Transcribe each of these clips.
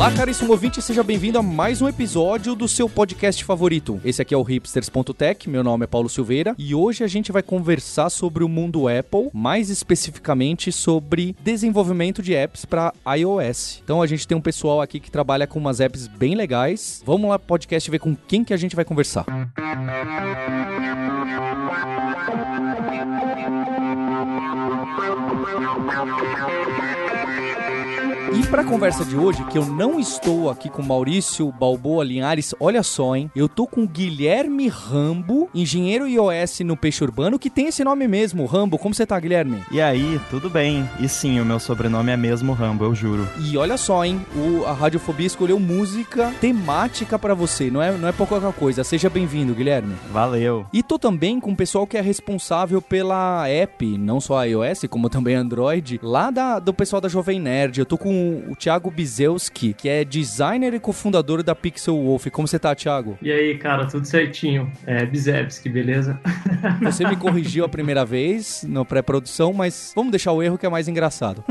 Olá, caríssimo ouvinte, seja bem-vindo a mais um episódio do seu podcast favorito. Esse aqui é o hipsters.tech, meu nome é Paulo Silveira e hoje a gente vai conversar sobre o mundo Apple, mais especificamente sobre desenvolvimento de apps para iOS. Então a gente tem um pessoal aqui que trabalha com umas apps bem legais. Vamos lá, podcast, ver com quem que a gente vai conversar. E para a conversa de hoje, que eu não estou aqui com Maurício Balboa Linhares, olha só, hein? Eu tô com Guilherme Rambo, engenheiro iOS no Peixe Urbano, que tem esse nome mesmo, Rambo. Como você tá, Guilherme? E aí, tudo bem? E sim, o meu sobrenome é mesmo Rambo, eu juro. E olha só, hein? O, a Radiofobia escolheu música temática para você, não é, não é pouca coisa. Seja bem-vindo, Guilherme. Valeu. E tô também com o pessoal que é responsável pela app, não só iOS, como também Android, lá da, do pessoal da Jovem Nerd. Eu tô com o Thiago Bizelski, que é designer e cofundador da Pixel Wolf. Como você tá, Thiago? E aí, cara, tudo certinho. É Bizevski, beleza? Você me corrigiu a primeira vez na pré-produção, mas vamos deixar o erro que é mais engraçado.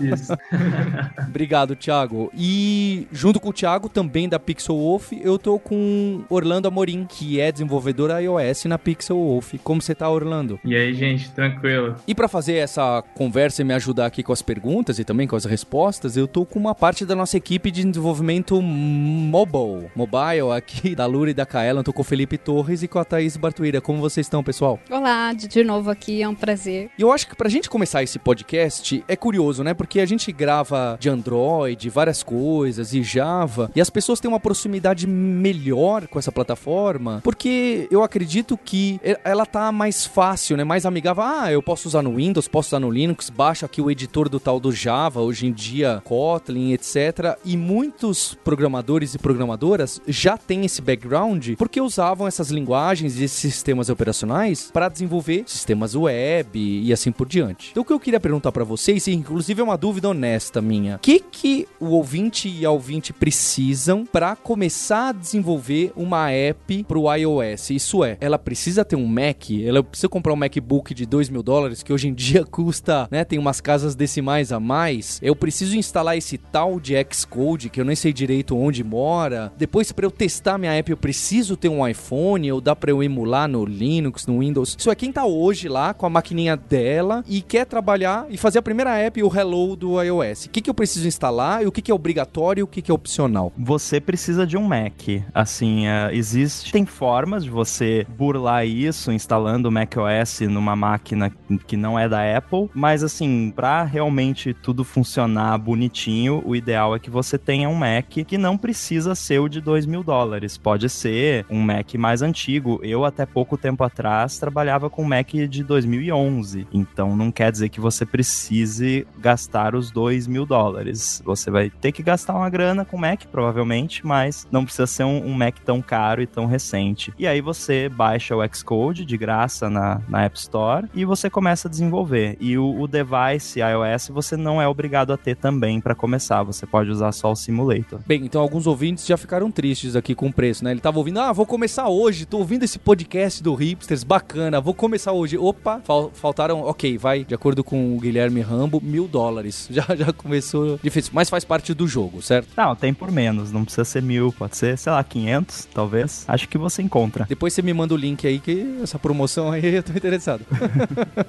Isso. Obrigado, Thiago. E junto com o Thiago, também da Pixel Wolf, eu tô com Orlando Amorim, que é desenvolvedor iOS na Pixel Wolf. Como você tá, Orlando? E aí, gente, tranquilo? E para fazer essa conversa e me ajudar aqui com as perguntas e também com as respostas, eu tô com uma parte da nossa equipe de desenvolvimento mobile, mobile aqui da Lura e da Kaela. Eu tô com o Felipe Torres e com a Thaís Bartuíra. Como vocês estão, pessoal? Olá, de, novo aqui, é um prazer. E eu acho que pra gente começar esse podcast é curioso, né? Porque a gente grava de Android, várias coisas e Java, e as pessoas têm uma proximidade melhor com essa plataforma, porque eu acredito que ela tá mais fácil, né? Mais amigável. Ah, eu posso usar no Windows, posso usar no Linux, baixa aqui o editor do tal do Java, hoje em dia Kotlin, etc. E muitos programadores e programadoras já têm esse background porque usavam essas linguagens e esses sistemas operacionais para desenvolver sistemas web e assim por diante. Então o que eu queria perguntar para vocês, e inclusive é uma dúvida honesta minha, o que que o ouvinte e a ouvinte precisam para começar a desenvolver uma app para o iOS? Isso é, ela precisa ter um Mac, ela precisa comprar um MacBook de 2 mil dólares que hoje em dia custa, né, tem umas casas decimais a mais. Eu preciso instalar esse tal de Xcode que eu nem sei direito onde mora. Depois para eu testar minha app eu preciso ter um iPhone ou dá para eu emular no Linux, no Windows. Isso é quem tá hoje lá com a maquininha dela e quer trabalhar e fazer a primeira app, o Hello do iOS. O que, que eu preciso instalar e o que, que é obrigatório e o que, que é opcional? Você precisa de um Mac. Assim, uh, existem formas de você burlar isso instalando o macOS numa máquina que não é da Apple, mas assim, para realmente tudo funcionar bonitinho, o ideal é que você tenha um Mac que não precisa ser o de 2 mil dólares. Pode ser um Mac mais antigo. Eu, até pouco tempo atrás, trabalhava com um Mac de 2011. Então, não quer dizer que você precise gastar os 2 mil dólares. Você vai ter que gastar uma grana com Mac, provavelmente, mas não precisa ser um, Mac tão caro e tão recente. E aí você baixa o Xcode de graça na, na App Store e você começa a desenvolver. E o, o device iOS você não é obrigado a ter também para começar. Você pode usar só o simulator. Bem, então alguns ouvintes já ficaram tristes aqui com o preço, né? Ele tava ouvindo, ah, vou começar hoje, tô ouvindo esse podcast do Hipsters, bacana, vou começar hoje. Opa, fal faltaram, ok, vai, de acordo com o Guilherme Rambo, mil dólares. Já, já começou difícil, mas faz parte do jogo, certo? Não, tem por menos, não precisa ser mil, pode ser, sei lá, 500, talvez. Acho que você encontra. Depois você me manda o link aí, que essa promoção aí eu tô interessado.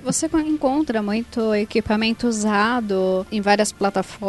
você encontra muito equipamento usado em várias plataformas,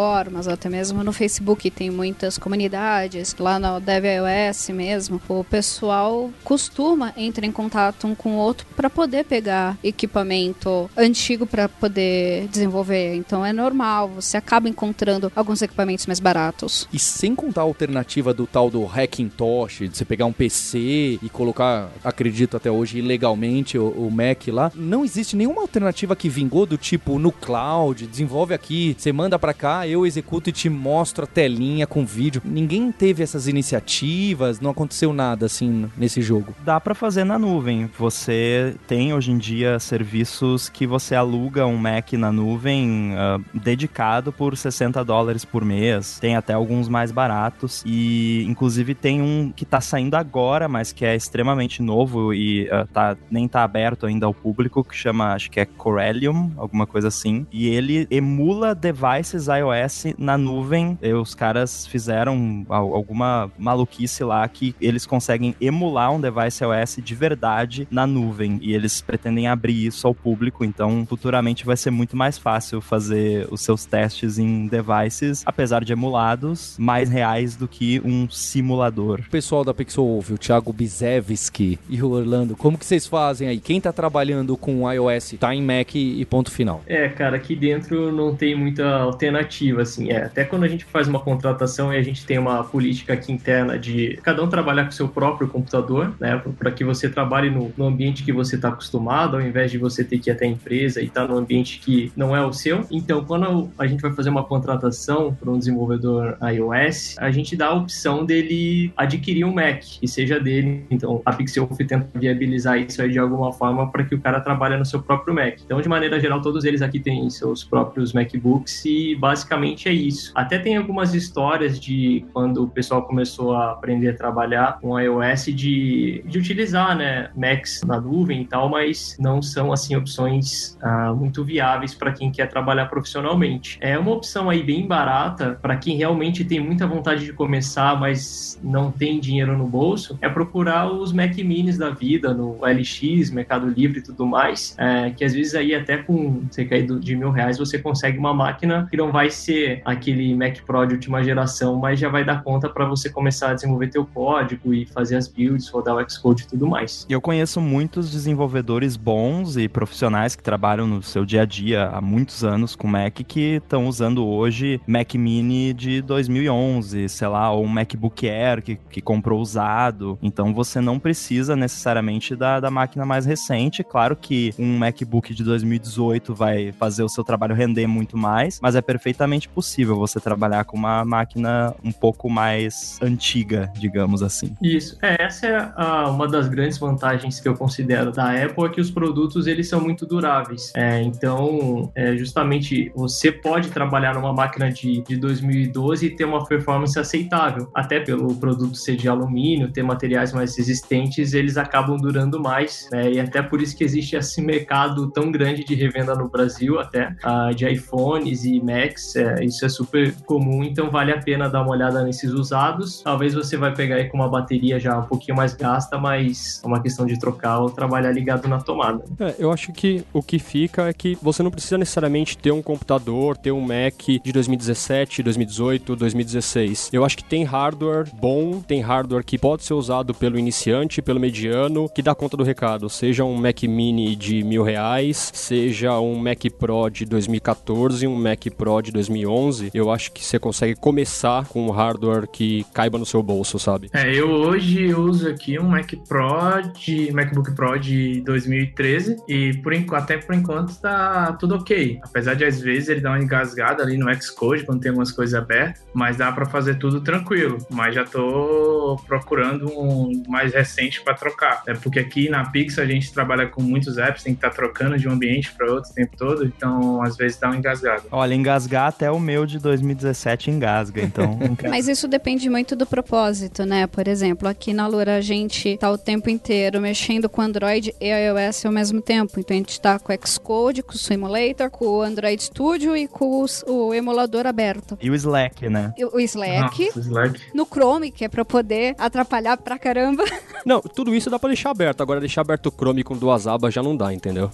até mesmo no Facebook tem muitas comunidades, lá no DevOS mesmo, o pessoal costuma entrar em contato um com o outro para poder pegar equipamento antigo para poder desenvolver. Então é normal, você acaba encontrando alguns equipamentos mais baratos. E sem contar a alternativa do tal do Hackintosh, de você pegar um PC e colocar, acredito até hoje, ilegalmente o, o Mac lá, não existe nenhuma alternativa que vingou do tipo no cloud, desenvolve aqui, você manda para cá eu executo e te mostro a telinha com vídeo. Ninguém teve essas iniciativas, não aconteceu nada assim nesse jogo. Dá para fazer na nuvem. Você tem hoje em dia serviços que você aluga um Mac na nuvem uh, dedicado por 60 dólares por mês. Tem até alguns mais baratos e inclusive tem um que tá saindo agora, mas que é extremamente novo e uh, tá, nem tá aberto ainda ao público, que chama, acho que é Corellium, alguma coisa assim. E ele emula devices iOS na nuvem. E os caras fizeram alguma maluquice lá que eles conseguem emular um device iOS de verdade na nuvem. E eles pretendem abrir isso ao público, então futuramente vai ser muito mais fácil fazer os seus testes em devices, apesar de emulados, mais reais do que um simulador. O pessoal da Pixel ouve, o Thiago Bizevski e o Orlando, como que vocês fazem aí? Quem tá trabalhando com iOS tá em Mac e ponto final? É, cara, aqui dentro não tem muita alternativa, assim. É, até quando a gente faz uma contratação e a gente tem uma política aqui interna de cada um trabalhar com o seu próprio computador, né, para que você trabalhe no, no ambiente que você está acostumado, ao invés de você ter que ir até a empresa e estar tá no ambiente que não é o seu. Então, quando a gente vai fazer uma contratação para um desenvolvedor iOS, a gente dá a opção dele adquirir um Mac, que seja dele. Então, a Pixelf tenta viabilizar isso aí de alguma forma para que o cara trabalhe no seu próprio Mac. Então, de maneira geral, todos eles aqui têm seus próprios MacBooks e basicamente é isso. Até tem algumas histórias de quando o pessoal começou a aprender a trabalhar com iOS de, de utilizar, né, Macs na nuvem e tal, mas não são assim opções ah, muito viáveis para quem quer trabalhar profissionalmente. É uma opção aí bem barata para quem realmente tem muita vontade de começar, mas não tem dinheiro no bolso, é procurar os Mac Minis da vida no LX, Mercado Livre e tudo mais, é, que às vezes aí até com cerca de mil reais você consegue uma máquina que não vai ser aquele Mac Pro de última geração, mas já vai dar conta para você começar a desenvolver teu código e fazer as builds, rodar o Xcode e tudo mais. Eu conheço muitos desenvolvedores bons e profissionais que trabalham no seu dia a dia há muitos anos com Mac que estão usando hoje Mac Mini de 2011, sei lá, ou um MacBook Air que, que comprou usado. Então você não precisa necessariamente da, da máquina mais recente. Claro que um MacBook de 2018 vai fazer o seu trabalho render muito mais, mas é perfeitamente possível você trabalhar com uma máquina um pouco mais antiga, digamos assim. Isso. É, essa é a, uma das grandes vantagens que eu considero da Apple é que os produtos eles são muito duráveis. É, então, é, justamente você pode trabalhar numa máquina de, de 2012 e ter uma performance aceitável, até pelo produto ser de alumínio, ter materiais mais resistentes, eles acabam durando mais. Né? E até por isso que existe esse mercado tão grande de revenda no Brasil, até uh, de iPhones e Macs. É, isso é super comum, então vale a pena dar uma olhada nesses usados. Talvez você vai pegar aí com uma bateria já um pouquinho mais gasta, mas é uma questão de trocar ou trabalhar ligado na tomada. É, eu acho que o que fica é que você não precisa necessariamente ter um computador, ter um Mac de 2017, 2018, 2016. Eu acho que tem hardware bom, tem hardware que pode ser usado pelo iniciante, pelo mediano, que dá conta do recado. Seja um Mac Mini de mil reais, seja um Mac Pro de 2014, um Mac Pro de 2011. Eu acho que você consegue começar com um hardware que caiba no seu bolso, sabe? É, eu hoje uso aqui um Mac Pro de MacBook Pro de 2013 e por até por enquanto tá tudo ok. Apesar de às vezes ele dar uma engasgada ali no Xcode quando tem algumas coisas abertas, mas dá para fazer tudo tranquilo. Mas já tô procurando um mais recente para trocar. É porque aqui na Pixel a gente trabalha com muitos apps, tem que estar tá trocando de um ambiente para outro o tempo todo, então às vezes dá uma engasgada. Olha, engasgar até o meu de 2017 engasga, então. mas isso depende muito do propósito, né? Por exemplo, aqui na Lura a gente tá o tempo inteiro mexendo com Android e iOS ao mesmo tempo. Então a gente tá com o Xcode, com o Simulator, com o Android Studio e com os, o emulador aberto. E o Slack, né? O, o Slack. Nossa, Slack. No Chrome, que é pra poder atrapalhar pra caramba. Não, tudo isso dá pra deixar aberto. Agora deixar aberto o Chrome com duas abas já não dá, entendeu?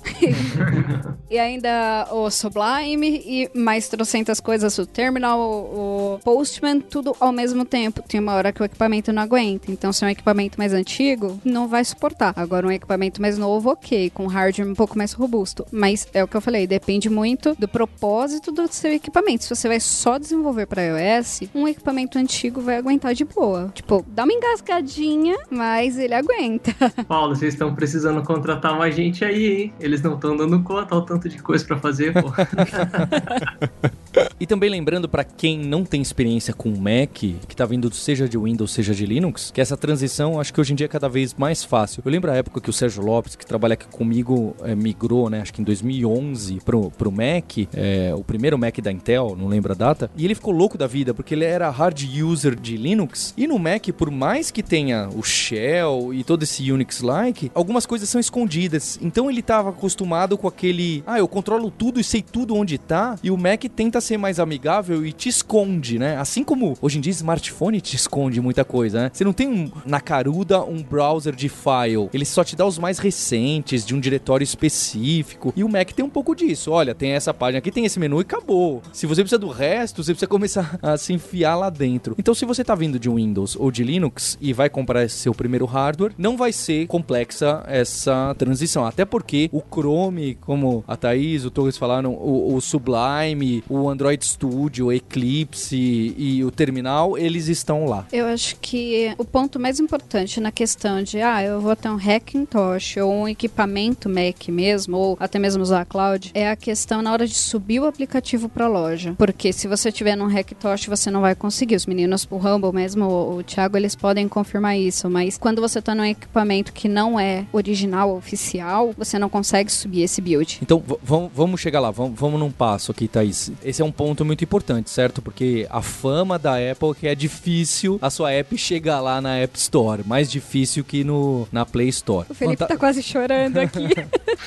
e ainda o Sublime e mais trocentas coisas, o Terminal, o Postman, tudo ao mesmo tempo. Tem uma hora que o equipamento não aguenta. Então, se é um equipamento mais antigo, não vai suportar. Agora, um equipamento mais novo, ok, com hardware um pouco mais robusto. Mas é o que eu falei, depende muito do propósito do seu equipamento. Se você vai só desenvolver para iOS, um equipamento antigo vai aguentar de boa. Tipo, dá uma engasgadinha, mas ele aguenta. Paulo, vocês estão precisando contratar mais gente aí, hein? Eles não estão dando conta ao tanto de coisa para fazer, pô. E também lembrando para quem não tem experiência com Mac, que tá vindo seja de Windows, seja de Linux, que essa transição acho que hoje em dia é cada vez mais fácil. Eu lembro a época que o Sérgio Lopes, que trabalha aqui comigo, é, migrou, né, acho que em 2011 pro, pro Mac, é, o primeiro Mac da Intel, não lembro a data, e ele ficou louco da vida, porque ele era hard user de Linux, e no Mac, por mais que tenha o Shell e todo esse Unix-like, algumas coisas são escondidas. Então ele estava acostumado com aquele, ah, eu controlo tudo e sei tudo onde tá, e o Mac tenta ser mais amigável e te esconde, né? Assim como hoje em dia smartphone te esconde muita coisa, né? Você não tem um, na caruda um browser de file, ele só te dá os mais recentes de um diretório específico. E o Mac tem um pouco disso. Olha, tem essa página aqui, tem esse menu e acabou. Se você precisa do resto, você precisa começar a se enfiar lá dentro. Então, se você tá vindo de Windows ou de Linux e vai comprar seu primeiro hardware, não vai ser complexa essa transição. Até porque o Chrome, como a Thaís, o Torres falaram, o, o Sublime, o Android Studio, o Eclipse e o terminal, eles estão lá. Eu acho que o ponto mais importante na questão de, ah, eu vou ter um Hackintosh ou um equipamento Mac mesmo, ou até mesmo usar a cloud, é a questão na hora de subir o aplicativo para a loja. Porque se você tiver num Hackintosh, você não vai conseguir. Os meninos, o Rumble mesmo, o, o Thiago, eles podem confirmar isso, mas quando você está num equipamento que não é original, oficial, você não consegue subir esse build. Então, vamos chegar lá, vamos num passo aqui, Thaís. Esse é um ponto muito importante, certo? Porque a fama da Apple é que é difícil a sua app chegar lá na App Store. Mais difícil que no, na Play Store. O Felipe Vanta... tá quase chorando aqui.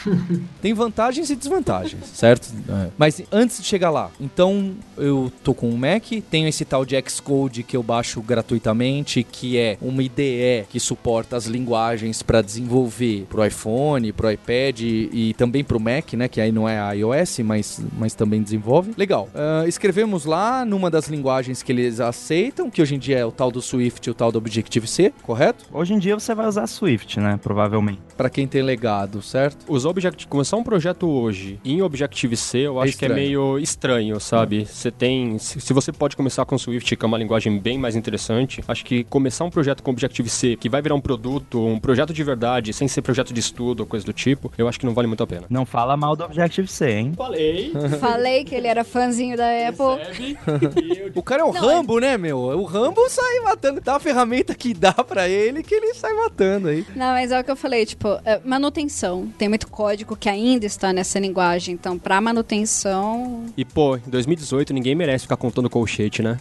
Tem vantagens e desvantagens, certo? É. Mas antes de chegar lá, então eu tô com um Mac, tenho esse tal de Xcode que eu baixo gratuitamente, que é uma IDE que suporta as linguagens para desenvolver pro iPhone, pro iPad e, e também pro Mac, né? Que aí não é iOS, mas, mas também desenvolve. Legal. Uh, escrevemos lá numa das linguagens que eles aceitam, que hoje em dia é o tal do Swift e o tal do Objective-C, correto? Hoje em dia você vai usar Swift, né? Provavelmente. Para quem tem legado, certo? Os Objective... Começar um projeto hoje em Objective-C, eu é acho que é meio estranho, sabe? Você tem... Se você pode começar com Swift, que é uma linguagem bem mais interessante, acho que começar um projeto com Objective-C, que vai virar um produto, um projeto de verdade, sem ser projeto de estudo ou coisa do tipo, eu acho que não vale muito a pena. Não fala mal do Objective-C, hein? Falei. Falei que ele era fãzinho da Apple. o cara é o não, Rambo, é... né, meu? O Rambo sai matando. Dá a ferramenta que dá para ele que ele sai matando aí. Não, mas é o que eu falei, tipo, é manutenção. Tem muito código que ainda está nessa linguagem, então pra manutenção... E, pô, em 2018 ninguém merece ficar contando colchete, né?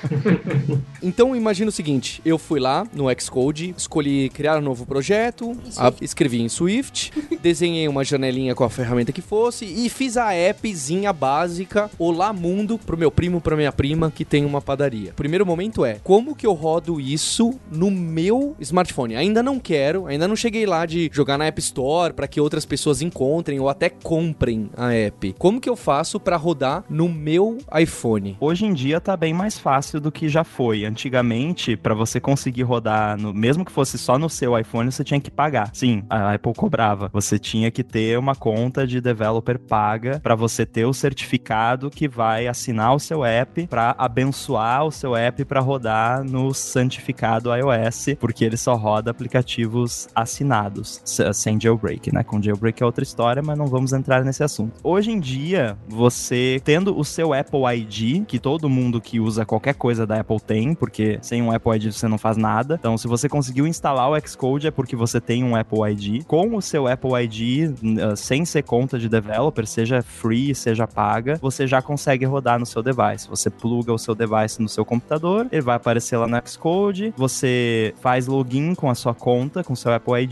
então, imagina o seguinte, eu fui lá no Xcode, escolhi criar um novo projeto, a, escrevi em Swift, desenhei uma janelinha com a ferramenta que fosse e fiz a appzinha básica Olá Mundo pro meu primo, pra minha prima que tem uma padaria. O primeiro momento é, como que eu rodo isso no meu smartphone? Ainda não quero, ainda não cheguei lá de jogar na App Store para que outras pessoas encontrem ou até comprem a app. Como que eu faço para rodar no meu iPhone? Hoje em dia tá bem mais fácil do que já foi. Antigamente, para você conseguir rodar, no, mesmo que fosse só no seu iPhone, você tinha que pagar. Sim, a Apple cobrava. Você tinha que ter uma conta de developer paga para você ter o certificado que vai assinar o seu app para abençoar o seu app para rodar no santificado iOS, porque ele só roda aplicativos assinados, sem jailbreak, né? Com jailbreak é outra história, mas não vamos entrar nesse assunto. Hoje em dia, você tendo o seu Apple ID, que todo mundo que usa qualquer coisa da Apple tem, porque sem um Apple ID você não faz nada. Então, se você conseguiu instalar o Xcode é porque você tem um Apple ID. Com o seu Apple ID, uh, sem ser conta de developer, seja free, seja paga, você já consegue rodar no seu device. Você pluga o seu device no seu computador, ele vai aparecer lá no Xcode, você faz login com a sua conta, com o seu Apple ID,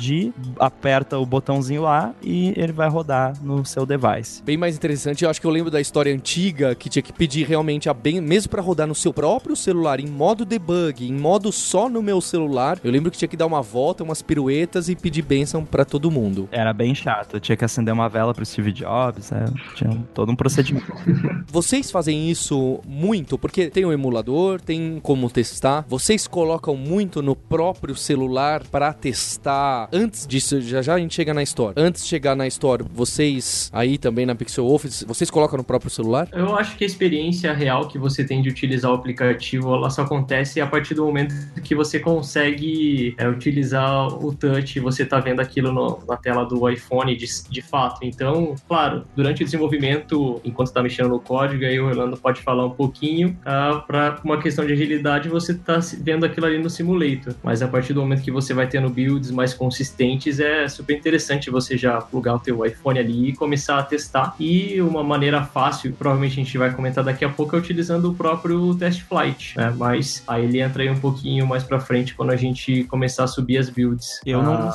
aperta o botãozinho lá e ele vai rodar no seu device. Bem mais interessante, eu acho que eu lembro da história antiga que tinha que pedir realmente a bem, mesmo para rodar no seu próprio celular, em modo debug, em modo só no meu celular, eu lembro que tinha que dar uma volta, umas piruetas e pedir bênção para todo mundo. Era bem chato, tinha que acender uma vela pro Steve Jobs, é, tinha todo um procedimento. Vocês fazem isso muito, porque tem o um emulador, tem como testar, vocês colocam muito no próprio celular para testar. Antes disso, já já a gente chega na Store. Antes de chegar na Store, vocês aí também na Pixel Office, vocês colocam no próprio celular? Eu acho que a experiência real que você tem de utilizar o aplicativo, ela só acontece a partir do momento que você consegue é, utilizar o touch, você tá vendo aquilo no, na tela do iPhone de, de fato. Então, claro, durante o desenvolvimento, enquanto está mexendo no código, aí o Orlando pode falar um pouquinho. Uh, para uma questão de agilidade, você está vendo aquilo ali no simulator. Mas a partir do momento que você vai tendo builds mais consistentes, é super interessante você já plugar o teu iPhone ali e começar a testar. E uma maneira fácil, provavelmente a gente vai comentar daqui a pouco, é utilizando o próprio Test Flight, né? Mas aí ele entra aí um pouquinho mais para frente quando a gente começar a subir as builds. Eu não.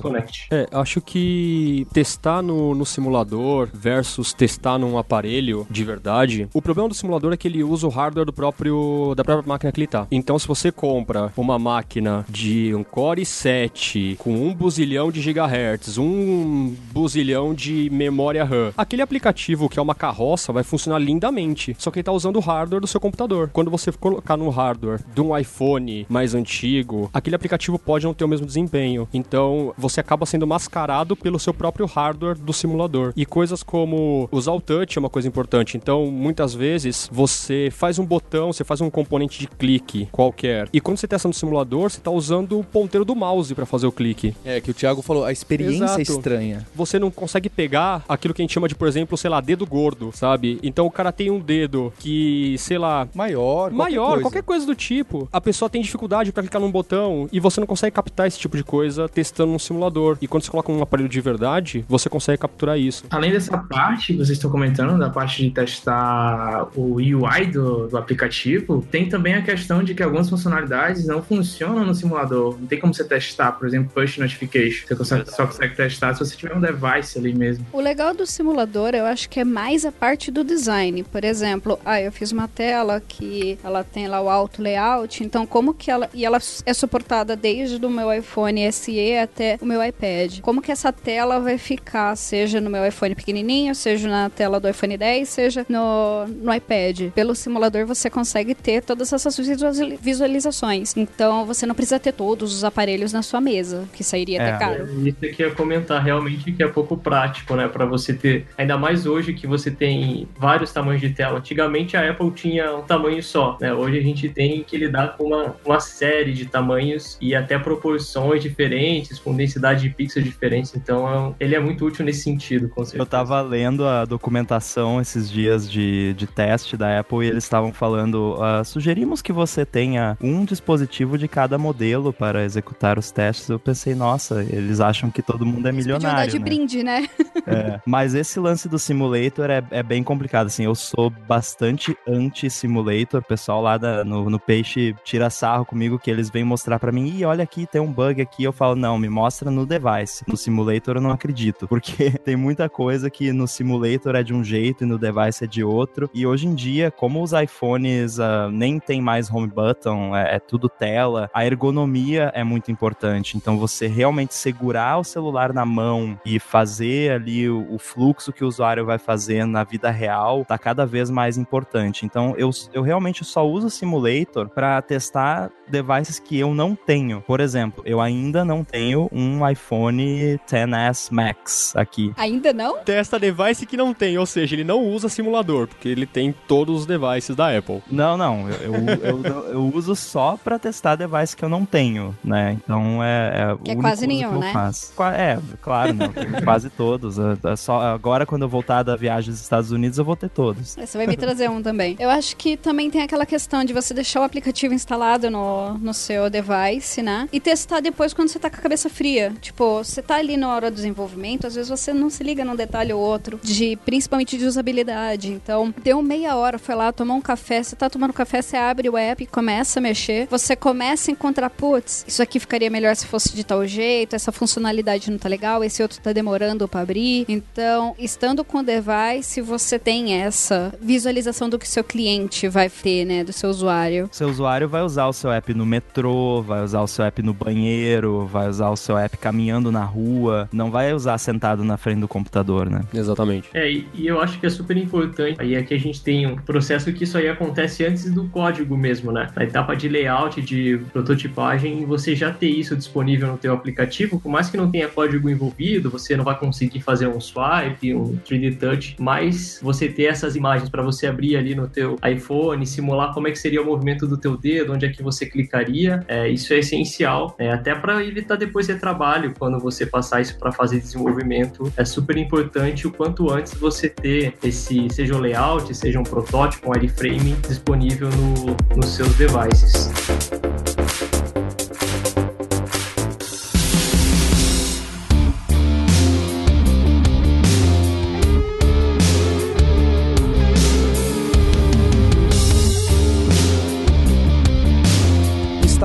Connect. É, acho que testar no, no simulador versus testar num aparelho de verdade, o problema do simulador é que ele usa o hardware do próprio da própria máquina que ele tá. Então, se você compra uma máquina de um Core i7 com um buzilhão de gigahertz, um buzilhão de memória RAM, aquele aplicativo que é uma carroça vai funcionar lindamente. Só que ele tá usando o hardware do seu computador. Quando você colocar no hardware de um iPhone mais antigo, aquele aplicativo pode não ter o mesmo desempenho. Então, você acaba sendo mascarado pelo seu próprio hardware do simulador. E coisas como usar o touch é uma coisa importante. Então, muitas vezes, você faz um botão, você faz um componente de clique qualquer. E quando você testa no simulador, você está usando o ponteiro do mouse para fazer o clique. É, que o Thiago falou, a experiência Exato. é estranha. Você não consegue pegar aquilo que a gente chama de, por exemplo, sei lá, dedo gordo, sabe? Então o cara tem um dedo que, sei lá, Maior, qualquer maior, coisa. qualquer coisa do tipo. A pessoa tem dificuldade para clicar num botão e você não consegue captar esse tipo de coisa testando num simulador. E quando você coloca um aparelho de verdade, você consegue capturar isso. Além dessa parte que vocês estão comentando, da parte de testar o UI do, do aplicativo, tem também a questão de que algumas funcionalidades não funcionam no simulador. Não tem como você testar, por exemplo, push notification. Você consegue- só consegue testar se você tiver um device ali mesmo. O legal do simulador, eu acho que é mais a parte do design. Por exemplo, ah, eu fiz uma tela que ela tem lá o auto layout, então como que ela e ela é suportada desde o meu iPhone SE até o meu iPad. Como que essa tela vai ficar, seja no meu iPhone pequenininho, seja na tela do iPhone 10, seja no, no iPad. Pelo simulador você consegue ter todas essas visuali- visualizações. Então você não precisa ter todos os aparelhos na sua mesa, que sairia É. até caro. Isso que eu ia comentar realmente que é pouco prático, né? Pra você ter. Ainda mais hoje que você tem vários tamanhos de tela. Antigamente a Apple tinha um tamanho só, né? Hoje a gente tem que lidar com uma, uma série de tamanhos e até proporções diferentes, com densidade de pixels diferentes. Então é ele é muito útil nesse sentido, com certeza. Eu tava lendo a documentação esses dias de, de teste da Apple e eles estavam falando: ah, sugerimos que você tenha um dispositivo de cada modelo para executar os testes. Eu pensei, nossa, eles acham que todo mundo é Eles milionário. de né? brinde, né? É, mas esse lance do simulator é, é bem complicado, assim, eu sou bastante anti-simulator, o pessoal lá da- no, no Peixe tira sarro comigo que eles vêm mostrar pra mim, ih, olha aqui, tem um bug aqui, eu falo, não, me mostra no device, no simulator eu não acredito, porque tem muita coisa que no simulator é de um jeito e no device é de outro, e hoje em dia, como os iPhones ah, nem tem mais home button, é, é tudo tela, a ergonomia é muito importante, então você realmente segurar o celular na mão e fazer ali o, o fluxo que o usuário vai fazer na vida real tá cada vez mais importante. Então eu, eu realmente só uso o simulator para testar devices que eu não tenho. Por exemplo, eu ainda não tenho um iPhone XS Max aqui. Ainda não? Testa device que não tem, ou seja, ele não usa simulador, porque ele tem todos os devices da Apple. Não, não, eu, eu, eu, eu uso só pra testar device que eu não tenho, né? Então é. é Que é quase nenhum, que eu né? faço. É, claro, não, quase todos. É- é só, agora, quando eu voltar da viagem dos Estados Unidos, eu vou ter todos. Você vai me trazer um também. Eu acho que também tem aquela questão de você deixar o aplicativo instalado no, no seu device, né? E testar depois quando você tá com a cabeça fria. Tipo, você tá ali na hora do desenvolvimento, às vezes você não se liga num detalhe ou outro, de principalmente de usabilidade. Então, deu meia hora, foi lá, tomou um café, você tá tomando café, você abre o app, começa a mexer, você começa a encontrar, putz, isso aqui ficaria melhor se fosse de tal jeito, essa funcionalidade não tá legal, esse outro tá demorando pra abrir. Então, estando com o device, você tem essa visualização do que seu cliente vai ter, né, do seu usuário. Seu usuário vai usar o seu app no metrô, vai usar o seu app no banheiro, vai usar o seu app caminhando na rua, não vai usar sentado na frente do computador, né? Exatamente. É, e, e eu acho que é super importante. Aí aqui a gente tem um processo que isso aí acontece antes do código mesmo, né? Na etapa de layout, de prototipagem, você já ter isso disponível no teu aplicativo, por mais que não tenha código envolvido, você não vai conseguir fazer um swipe, um 3D touch, mas você ter essas imagens para você abrir ali no teu iPhone, simular como é que seria o movimento do teu dedo, onde é que você clicaria, é, isso é essencial, é, até para evitar depois retrabalho quando você passar isso para fazer desenvolvimento. É super importante o quanto antes você ter esse, seja o layout, seja um protótipo, um wireframe disponível no, nos seus devices.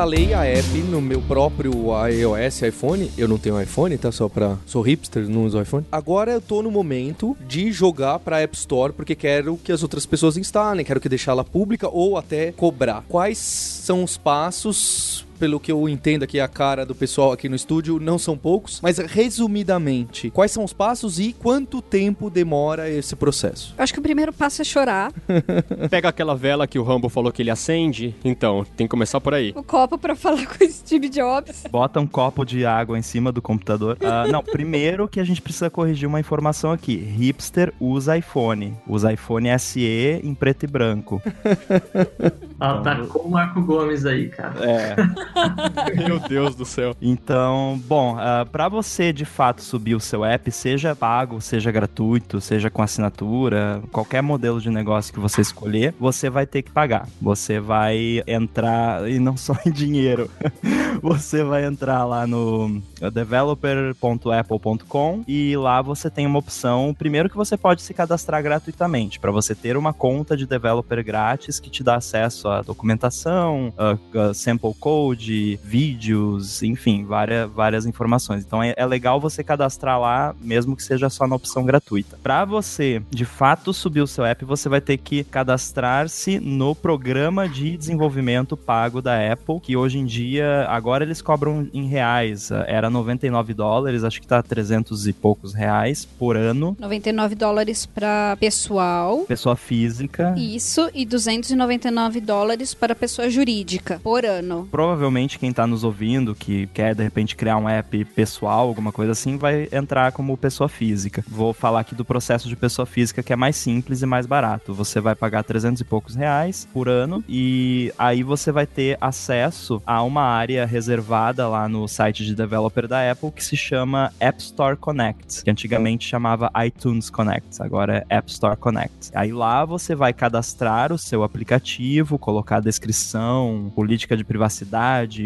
Instalei a app no meu próprio iOS, iPhone. Eu não tenho iPhone, tá? Só pra. Sou hipster, não uso iPhone. Agora eu tô no momento de jogar pra App Store, porque quero que as outras pessoas instalem, quero que deixá-la pública ou até cobrar. Quais são os passos pelo que eu entendo aqui, a cara do pessoal aqui no estúdio, não são poucos, mas resumidamente, quais são os passos e quanto tempo demora esse processo? Eu acho que o primeiro passo é chorar. Pega aquela vela que o Rambo falou que ele acende, então, tem que começar por aí. O copo pra falar com o Steve Jobs. Bota um copo de água em cima do computador. Ah, não, primeiro que a gente precisa corrigir uma informação aqui. Hipster usa iPhone. Usa iPhone SE em preto e branco. Atacou o Marco Gomes aí, cara. É. Meu Deus do céu. Então, bom, uh, para você de fato subir o seu app, seja pago, seja gratuito, seja com assinatura, qualquer modelo de negócio que você escolher, você vai ter que pagar. Você vai entrar, e não só em dinheiro, você vai entrar lá no developer.apple.com e lá você tem uma opção, primeiro que você pode se cadastrar gratuitamente, para você ter uma conta de developer grátis que te dá acesso à documentação, a, a sample code, vídeos, enfim, várias, várias informações. Então é, é legal você cadastrar lá, mesmo que seja só na opção gratuita. Para você, de fato, subir o seu app, você vai ter que cadastrar-se no programa de desenvolvimento pago da Apple, que hoje em dia, agora eles cobram em reais. Era 99 dólares, acho que tá 300 e poucos reais por ano. 99 dólares para pessoal. Pessoa física. Isso, e 299 dólares para pessoa jurídica por ano. Provavelmente quem tá nos ouvindo, que quer de repente criar um app pessoal, alguma coisa assim, vai entrar como pessoa física. Vou falar aqui do processo de pessoa física que é mais simples e mais barato. Você vai pagar 300 e poucos reais por ano e aí você vai ter acesso a uma área reservada lá no site de developer da Apple que se chama App Store Connect, que antigamente chamava iTunes Connect, agora é App Store Connect. Aí lá você vai cadastrar o seu aplicativo, colocar a descrição, política de privacidade,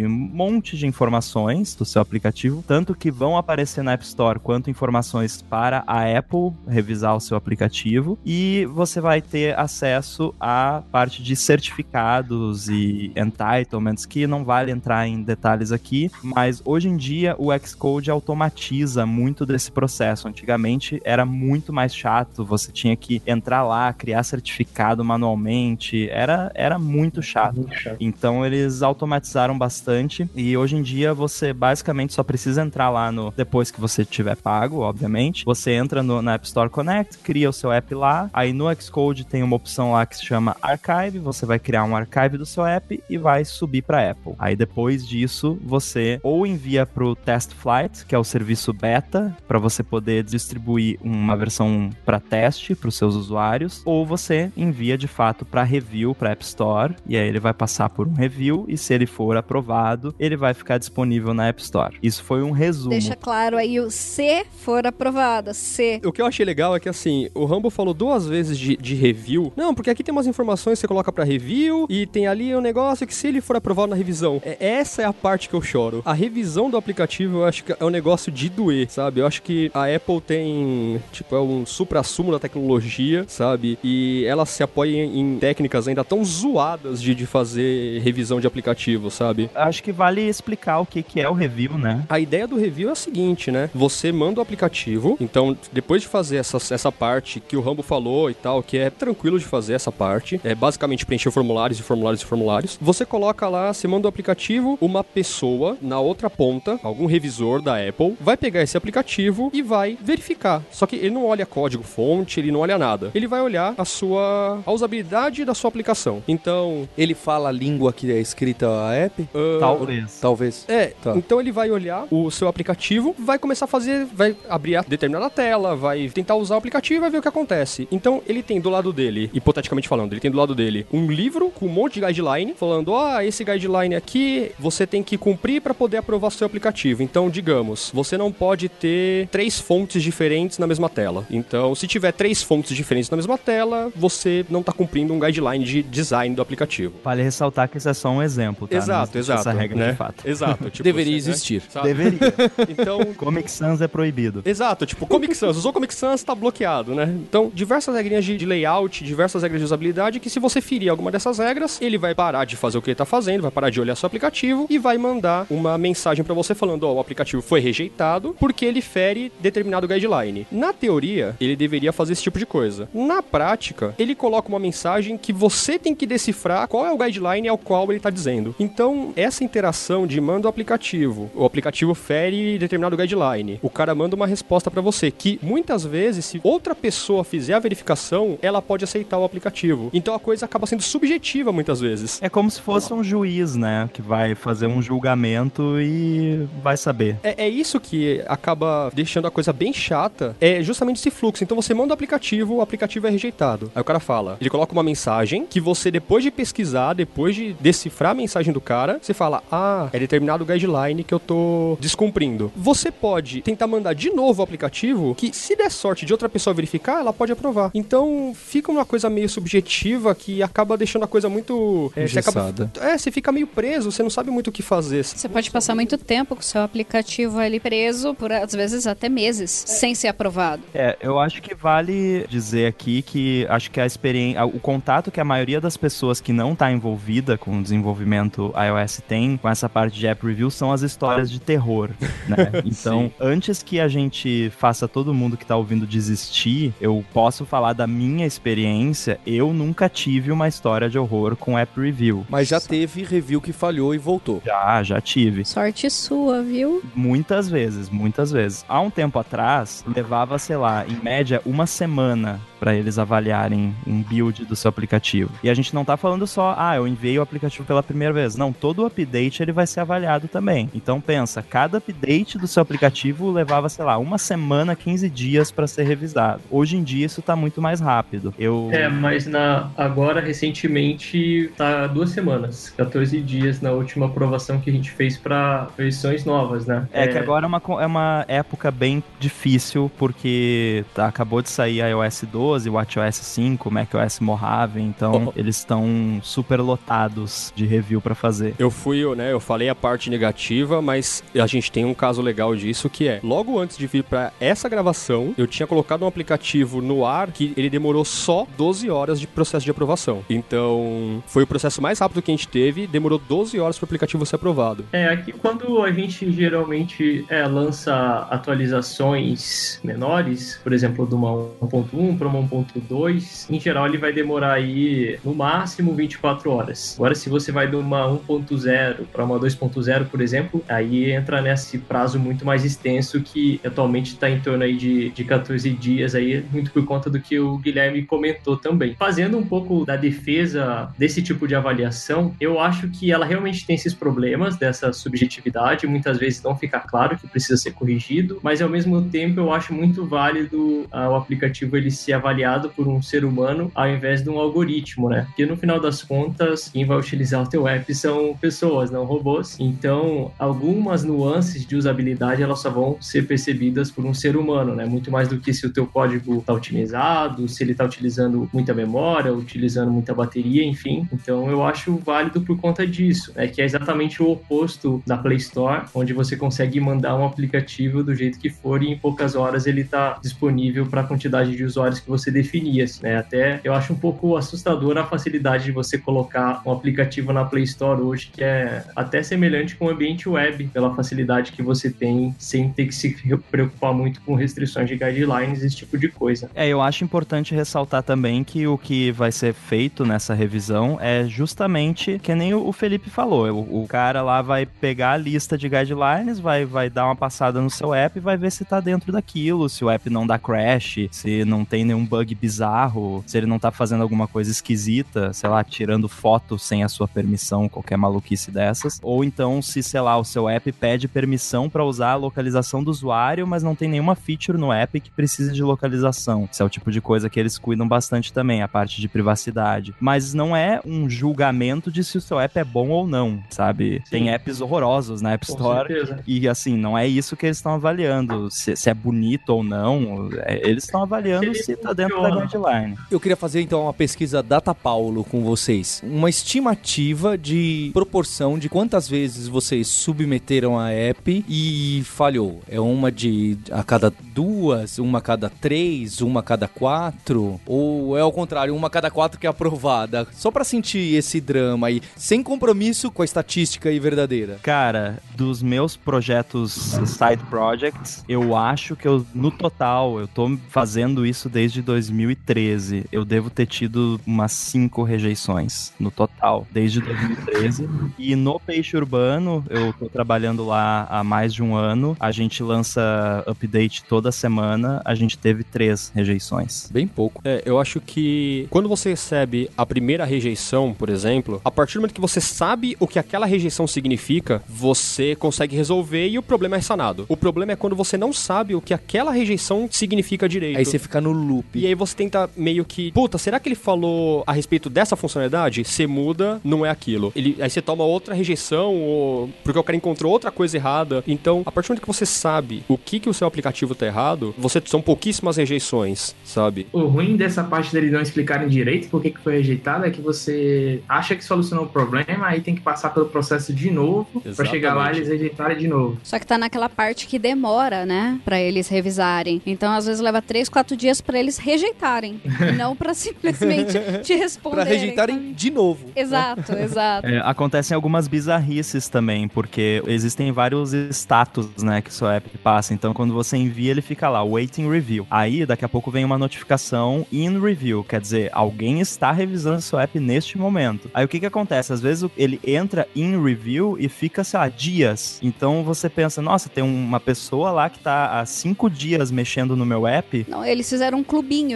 um monte de informações do seu aplicativo, tanto que vão aparecer na App Store quanto informações para a Apple revisar o seu aplicativo e você vai ter acesso à parte de certificados e entitlements que não vale entrar em detalhes aqui, mas hoje em dia o Xcode automatiza muito desse processo. Antigamente era muito mais chato, você tinha que entrar lá, criar certificado manualmente, era, era muito chato. Muito chato. Então eles automatizaram bastante e hoje em dia você basicamente só precisa entrar lá no depois que você tiver pago, obviamente. Você entra no, na App Store Connect, cria o seu app lá. Aí no Xcode tem uma opção lá que se chama Archive, você vai criar um archive do seu app e vai subir para Apple. Aí depois disso você ou envia pro Test Flight, que é o serviço beta para você poder distribuir uma versão para teste para os seus usuários, ou você envia de fato para review para App Store e aí ele vai passar por um review e se ele for aprovado, ele vai ficar disponível na App Store. Isso foi um resumo. Deixa claro aí o se for aprovada, se. O que eu achei legal é que, assim, o Rambo falou duas vezes de, de review. Não, porque aqui tem umas informações que você coloca pra review e tem ali um negócio que se ele for aprovado na revisão. É, essa é a parte que eu choro. A revisão do aplicativo eu acho que é um negócio de doer, sabe? Eu acho que a Apple tem, tipo, é um supra-sumo da tecnologia, sabe? E ela se apoia em, em técnicas ainda tão zoadas de, de fazer revisão de aplicativo, sabe? Acho que vale explicar o que, que é o review, né? A ideia do review é a seguinte, né? Você manda o aplicativo, então depois de fazer essa, essa parte que o Rambo falou e tal, que é tranquilo de fazer essa parte, é basicamente preencher formulários e formulários e formulários, você coloca lá, você manda o aplicativo, uma pessoa na outra ponta, algum revisor da Apple, vai pegar esse aplicativo e vai verificar. Só que ele não olha código fonte, ele não olha nada. Ele vai olhar a sua a usabilidade da sua aplicação. Então, Então, Ele fala a língua que é escrita a app? Ah, Talvez. Talvez. É, Tá. então ele vai olhar o seu aplicativo, vai começar a fazer, vai abrir a determinada tela, vai tentar usar o aplicativo e vai ver o que acontece. Então ele tem do lado dele, hipoteticamente falando, ele tem do lado dele um livro com um monte de guideline, falando: ah, esse guideline aqui você tem que cumprir para poder aprovar seu aplicativo. Então, digamos, você não pode ter três fontes diferentes na mesma tela. Então, se tiver três fontes diferentes na mesma tela, você não tá cumprindo um guideline de design do aplicativo. Vale ressaltar que isso é só um exemplo, tá? Não Exato, exato. Essa regra né? de fato. Exato. tipo, Deveria né? existir. Sabe? Deveria. Então, Comic Sans é proibido. Exato, tipo, Comic Sans. Usou Comic Sans, tá bloqueado, né? Então, diversas regrinhas de, de layout, diversas regras de usabilidade, que se você ferir alguma dessas regras, ele vai parar de fazer o que ele tá fazendo, vai parar de olhar seu aplicativo e vai mandar uma mensagem pra você falando, ó, o aplicativo foi rejeitado porque ele fere determinado guideline. Na teoria, ele deveria fazer esse tipo de coisa. Na prática, ele coloca uma mensagem que você tem que decifrar qual é o guideline ao qual ele tá dizendo. Então, essa interação de manda o aplicativo, o aplicativo fere determinado guideline, o cara manda uma resposta pra você que muitas vezes, se outra pessoa fizer a verificação, ela pode aceitar o aplicativo. Então a coisa acaba sendo subjetiva muitas vezes. É como se fosse um juiz, né? Que vai fazer um julgamento e vai saber. É, é isso que acaba deixando a coisa bem chata, é justamente esse fluxo. Então você manda o aplicativo, o aplicativo é rejeitado. Aí o cara fala, ele coloca uma mensagem que você, depois de pesquisar, depois de decifrar a mensagem do cara, você fala, ah, é determinado guideline que eu tô descumprindo. Você pode tentar mandar de novo o aplicativo, que se der sorte de outra pessoa verificar, ela pode aprovar. Então fica uma coisa meio subjetiva que acaba deixando a coisa muito... É, você acaba- é, você fica meio preso, você não sabe muito o que fazer. Você pode passar muito tempo com o seu aplicativo ali preso, por às vezes até meses, sem ser aprovado. É, eu acho que vale dizer aqui que acho que a experiência, o contato que a maioria das pessoas que não está envolvida com o desenvolvimento iOS tem com essa parte de app review são as histórias de terror, né? Então, antes que a gente faça todo mundo que tá ouvindo desistir, eu posso falar da minha experiência. Eu nunca tive uma história de horror com app review. Mas já teve review que falhou e voltou. Já, já tive. Sorte sua, viu? Muitas vezes, muitas vezes. Há um tempo atrás, levava, sei lá, em média uma semana para eles avaliarem um build do seu aplicativo. E a gente não tá falando só, ah, eu enviei o aplicativo pela primeira vez. Não, todo o update ele vai ser avaliado também. Então pensa, cada update do seu aplicativo levava, sei lá, uma semana, 15 dias para ser revisado. Hoje em dia isso tá muito mais rápido. Eu É, mas na, agora, recentemente, tá duas semanas, 14 dias na última aprovação que a gente fez para versões novas, né? É que agora é uma, é uma época bem difícil, porque tá- acabou de sair iOS 12, WatchOS 5, macOS Mojave, então eles estão super lotados de review pra fazer. Eu fui, né, eu falei a parte negativa, mas a gente tem um caso legal disso que é, logo antes de vir pra essa gravação, eu tinha colocado um aplicativo no ar que ele demorou só 12 horas de processo de aprovação. Então, foi o processo mais rápido que a gente teve, demorou 12 horas pro aplicativo ser aprovado. É, aqui quando a gente geralmente é, lança atualizações menores, por exemplo, de uma 1.1 para uma 1.2, em geral ele vai demorar aí no máximo 24 horas. Agora, se você vai de uma 1.0 para uma 2.0, por exemplo, aí entra nesse prazo muito mais extenso que atualmente está em torno aí de, de 14 dias aí, muito por conta do que o Guilherme comentou também. Fazendo um pouco da defesa desse tipo de avaliação, eu acho que ela realmente tem esses problemas dessa subjetividade, muitas vezes não fica claro que precisa ser corrigido, mas ao mesmo tempo eu acho muito válido ah, o aplicativo ele ser avaliado por um ser humano ao invés de um algoritmo, né? Porque no final das contas, quem vai utilizar o teu app são pessoas, não robôs. Então, algumas nuances de usabilidade elas só vão ser percebidas por um ser humano, né? Muito mais do que se o teu código está otimizado, se ele está utilizando muita memória, utilizando muita bateria, enfim. Então, eu acho válido por conta disso, né? Que é exatamente o oposto da Play Store, onde você consegue mandar um aplicativo do jeito que for e em poucas horas ele está disponível para a quantidade de usuários que você definia, assim, né? Até eu acho um pouco assustadora a facilidade de você colocar um aplicativo na Play Store hoje que é até semelhante com o ambiente web, pela facilidade que você tem sem ter que se preocupar muito com restrições de guidelines, esse tipo de coisa. É, eu acho importante ressaltar também que o que vai ser feito nessa revisão é justamente que nem o Felipe falou. O, o cara lá vai pegar a lista de guidelines, vai, vai dar uma passada no seu app e vai ver se tá dentro daquilo, se o app não dá crash, se não tem nenhum um bug bizarro, se ele não tá fazendo alguma coisa esquisita, sei lá, tirando foto sem a sua permissão, qualquer maluquice dessas. Ou então, se, sei lá, o seu app pede permissão para usar a localização do usuário, mas não tem nenhuma feature no app que precise de localização. Esse é o tipo de coisa que eles cuidam bastante também, a parte de privacidade. Mas não é um julgamento de se o seu app é bom ou não, sabe? Sim. Tem apps horrorosos na App Store e assim, não é isso que eles estão avaliando, se, se é bonito ou não. É, eles estão avaliando Se tá dentro da guideline. Eu queria fazer então uma pesquisa Data Paulo com vocês. Uma estimativa de proporção de quantas vezes vocês submeteram a app e falhou. É uma de a cada duas, uma a cada três, uma a cada quatro? Ou é ao contrário, uma a cada quatro que é aprovada? Só pra sentir esse drama aí, sem compromisso com a estatística aí verdadeira. Cara, dos meus projetos side projects, eu acho que eu, no total, eu tô fazendo isso desde 2013. Eu devo ter tido umas cinco rejeições no total, desde 2013. e no Peixe Urbano, eu tô trabalhando lá há mais de um ano. A gente lança update toda semana. A gente teve três rejeições. Bem pouco. É, eu acho que quando você recebe a primeira rejeição, por exemplo, a partir do momento que você sabe o que aquela rejeição significa, você consegue resolver e o problema é sanado. O problema é quando você não sabe o que aquela rejeição significa direito. Aí você fica no loop. E aí você tenta meio que, puta, será que ele falou a respeito dessa funcionalidade? Você muda, não é aquilo. Ele, aí você toma outra rejeição, ou porque o cara encontrou outra coisa errada. Então, a partir do momento que você sabe o que, que o seu aplicativo tá errado, você são pouquíssimas rejeições, sabe? O ruim dessa parte deles não explicarem direito por que que foi rejeitado é que você acha que solucionou o problema, aí tem que passar pelo processo de novo pra Exatamente. chegar lá e eles rejeitarem de novo. Só que tá naquela parte que demora, né? Pra eles revisarem. Então, às vezes, leva três, quatro dias pra eles rejeitarem. e não pra simplesmente te responderem. Pra rejeitarem de novo. Exato, exato. É, acontecem algumas bizarrices também, porque existem vários status, né, que seu app passa. Então, quando você envia, ele fica lá, waiting review. Aí, daqui a pouco vem uma notificação in review, quer dizer, alguém está revisando seu app neste momento. Aí, o que que acontece? Às vezes, ele entra in review e fica, sei lá, dias. Então, você pensa, nossa, tem uma pessoa lá que tá há cinco dias mexendo no meu app. Não, eles fizeram um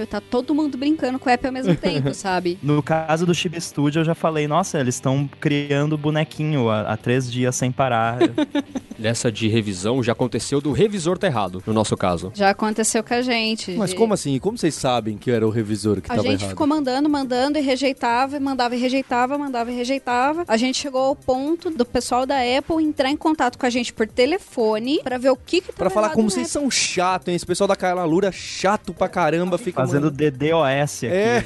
tá todo mundo brincando com o app ao mesmo tempo, sabe? No caso do Chibi Studio, eu já falei, nossa, eles estão criando bonequinho há, há três dias sem parar. Nessa de revisão, já aconteceu do revisor tá errado, no nosso caso. Já aconteceu com a gente. Mas de- como assim? Como vocês sabem que era o revisor que A tava gente errado? ficou mandando, mandando e rejeitava, e mandava e rejeitava, mandava e rejeitava. A gente chegou ao ponto do pessoal da Apple entrar em contato com a gente por telefone pra ver o que que tava Pra falar errado como vocês app. são chatos, hein? Esse pessoal da Calalura chato pra caramba, fica Fazendo mandando- DDoS aqui. É.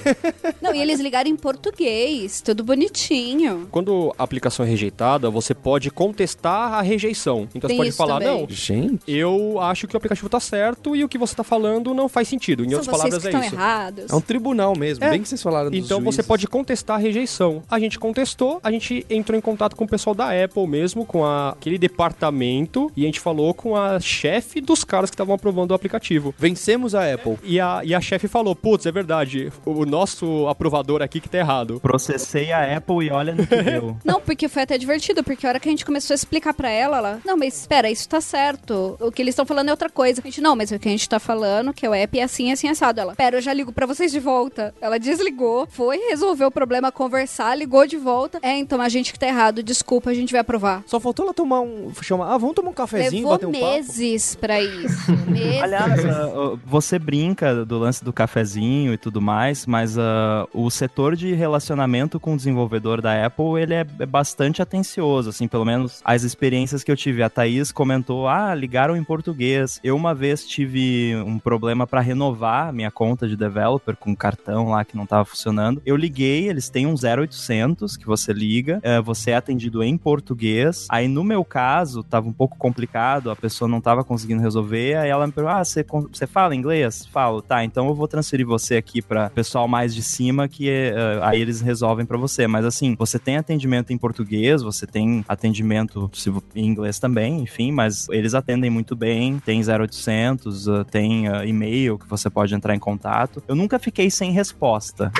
Não, e eles ligaram em português, tudo bonitinho. Quando a aplicação é rejeitada, você pode contestar a rejeição. Então Tem você pode falar, também. não, Gente, eu acho que o aplicativo tá certo e o que você tá falando não faz sentido. Em São outras vocês palavras, que é estão isso. errados. é um tribunal mesmo, É. bem que vocês falaram dos Então você juízes. pode contestar a rejeição. A gente contestou, a gente entrou em contato com o pessoal da Apple mesmo, com a- aquele departamento, e a gente falou com a chefe dos caras que estavam aprovando o aplicativo. Vencemos a Apple. E a, e a chefe falou: Putz, é verdade, o nosso aprovador aqui que tá errado. Processei a Apple e olha no que deu. Não, porque foi até divertido, porque a hora que a gente começou a explicar pra ela, ela, não, mas espera, isso tá certo. O que eles estão falando é outra coisa. A gente, não, mas o que a gente tá falando, que o app é assim, assim, assado. Ela, pera, eu já ligo pra vocês de volta. Ela desligou, foi, resolveu o problema, conversar, ligou de volta. É, então a gente que tá errado, desculpa, a gente vai aprovar. Só faltou ela tomar um. Chamar, ah, vamos tomar um cafezinho, Levou bater um papo. meses pra isso. meses. Aliás, ah, você brinca do lance do cafezinho e tudo mais, mas ah, o setor de relacionamento com o desenvolvedor da Apple, ele é é bastante atencioso, assim, pelo menos as experiências que eu tive. A Thaís comentou, ah, ligaram em português. Eu uma vez tive um problema para renovar minha conta de developer com um cartão lá que não tava funcionando. Eu liguei, eles têm um 0800 que você liga, eh, você é atendido em português. Aí no meu caso, tava um pouco complicado, a pessoa não tava conseguindo resolver, aí ela me perguntou: "Ah, você fala inglês?" Falo. Tá, então eu vou transferir você aqui para pessoal mais de cima que eh, aí eles resolvem para você. Mas assim, você tem atendimento em português, você tem atendimento em inglês também enfim, mas eles atendem muito bem, tem 0800, uh, tem uh, e-mail que você pode entrar em contato. Eu nunca fiquei sem resposta.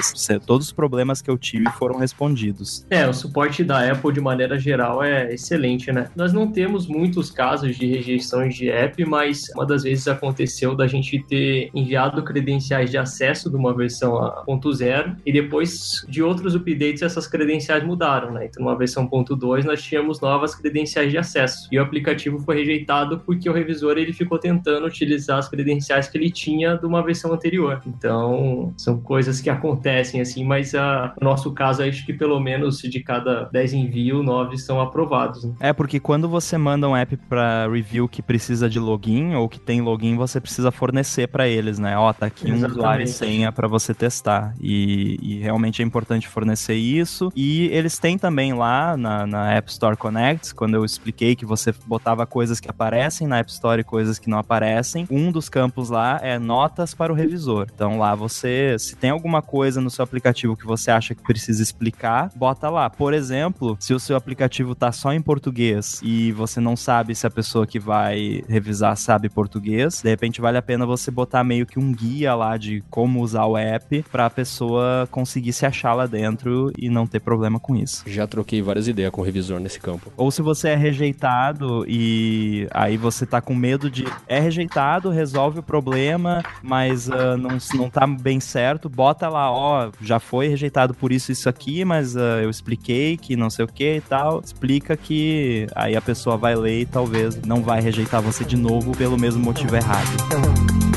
Todos os problemas que eu tive foram respondidos. É, o suporte da Apple de maneira geral é excelente, né? Nós não temos muitos casos de rejeições de app, mas uma das vezes aconteceu da gente ter enviado credenciais de acesso de uma versão 1.0 e depois de outros updates essas credenciais mudaram, né? Então, numa versão 1.2 nós tínhamos novas credenciais de acesso e o aplicativo foi rejeitado porque o revisor ele ficou tentando utilizar as credenciais que ele tinha de uma versão anterior. Então, são coisas que acontecem assim, mas a, no nosso caso acho que pelo menos de cada 10 envios, 9 são aprovados. Né? É, porque quando você manda um app para review que precisa de login ou que tem login, você precisa fornecer para eles, né? Ó, tá aqui Exatamente. um usuário e senha para você testar. E, e, realmente é importante fornecer isso. E eles têm também lá na, na App Store Connect, quando eu expliquei que você botava coisas que aparecem na App Store e coisas que não aparecem, um dos campos lá é notas para o revisor. Então lá você, se tem alguma coisa no seu aplicativo que você acha que precisa explicar, bota lá. Por exemplo, se o seu aplicativo tá só em português e você não sabe se a pessoa que vai revisar sabe português, de repente vale a pena você botar meio que um guia lá de como usar o app para a pessoa conseguir se achar lá dentro e não ter problema com isso. Já troquei várias ideias com o revisor nesse campo. Ou se você é rejeitado e aí você tá com medo de é rejeitado, resolve o problema, mas uh, não, não tá bem certo, bota lá, ó, já foi rejeitado por isso isso aqui, mas uh, eu expliquei que não sei o que e tal. Explica que aí a pessoa vai ler e talvez não vai rejeitar você de novo pelo mesmo motivo errado.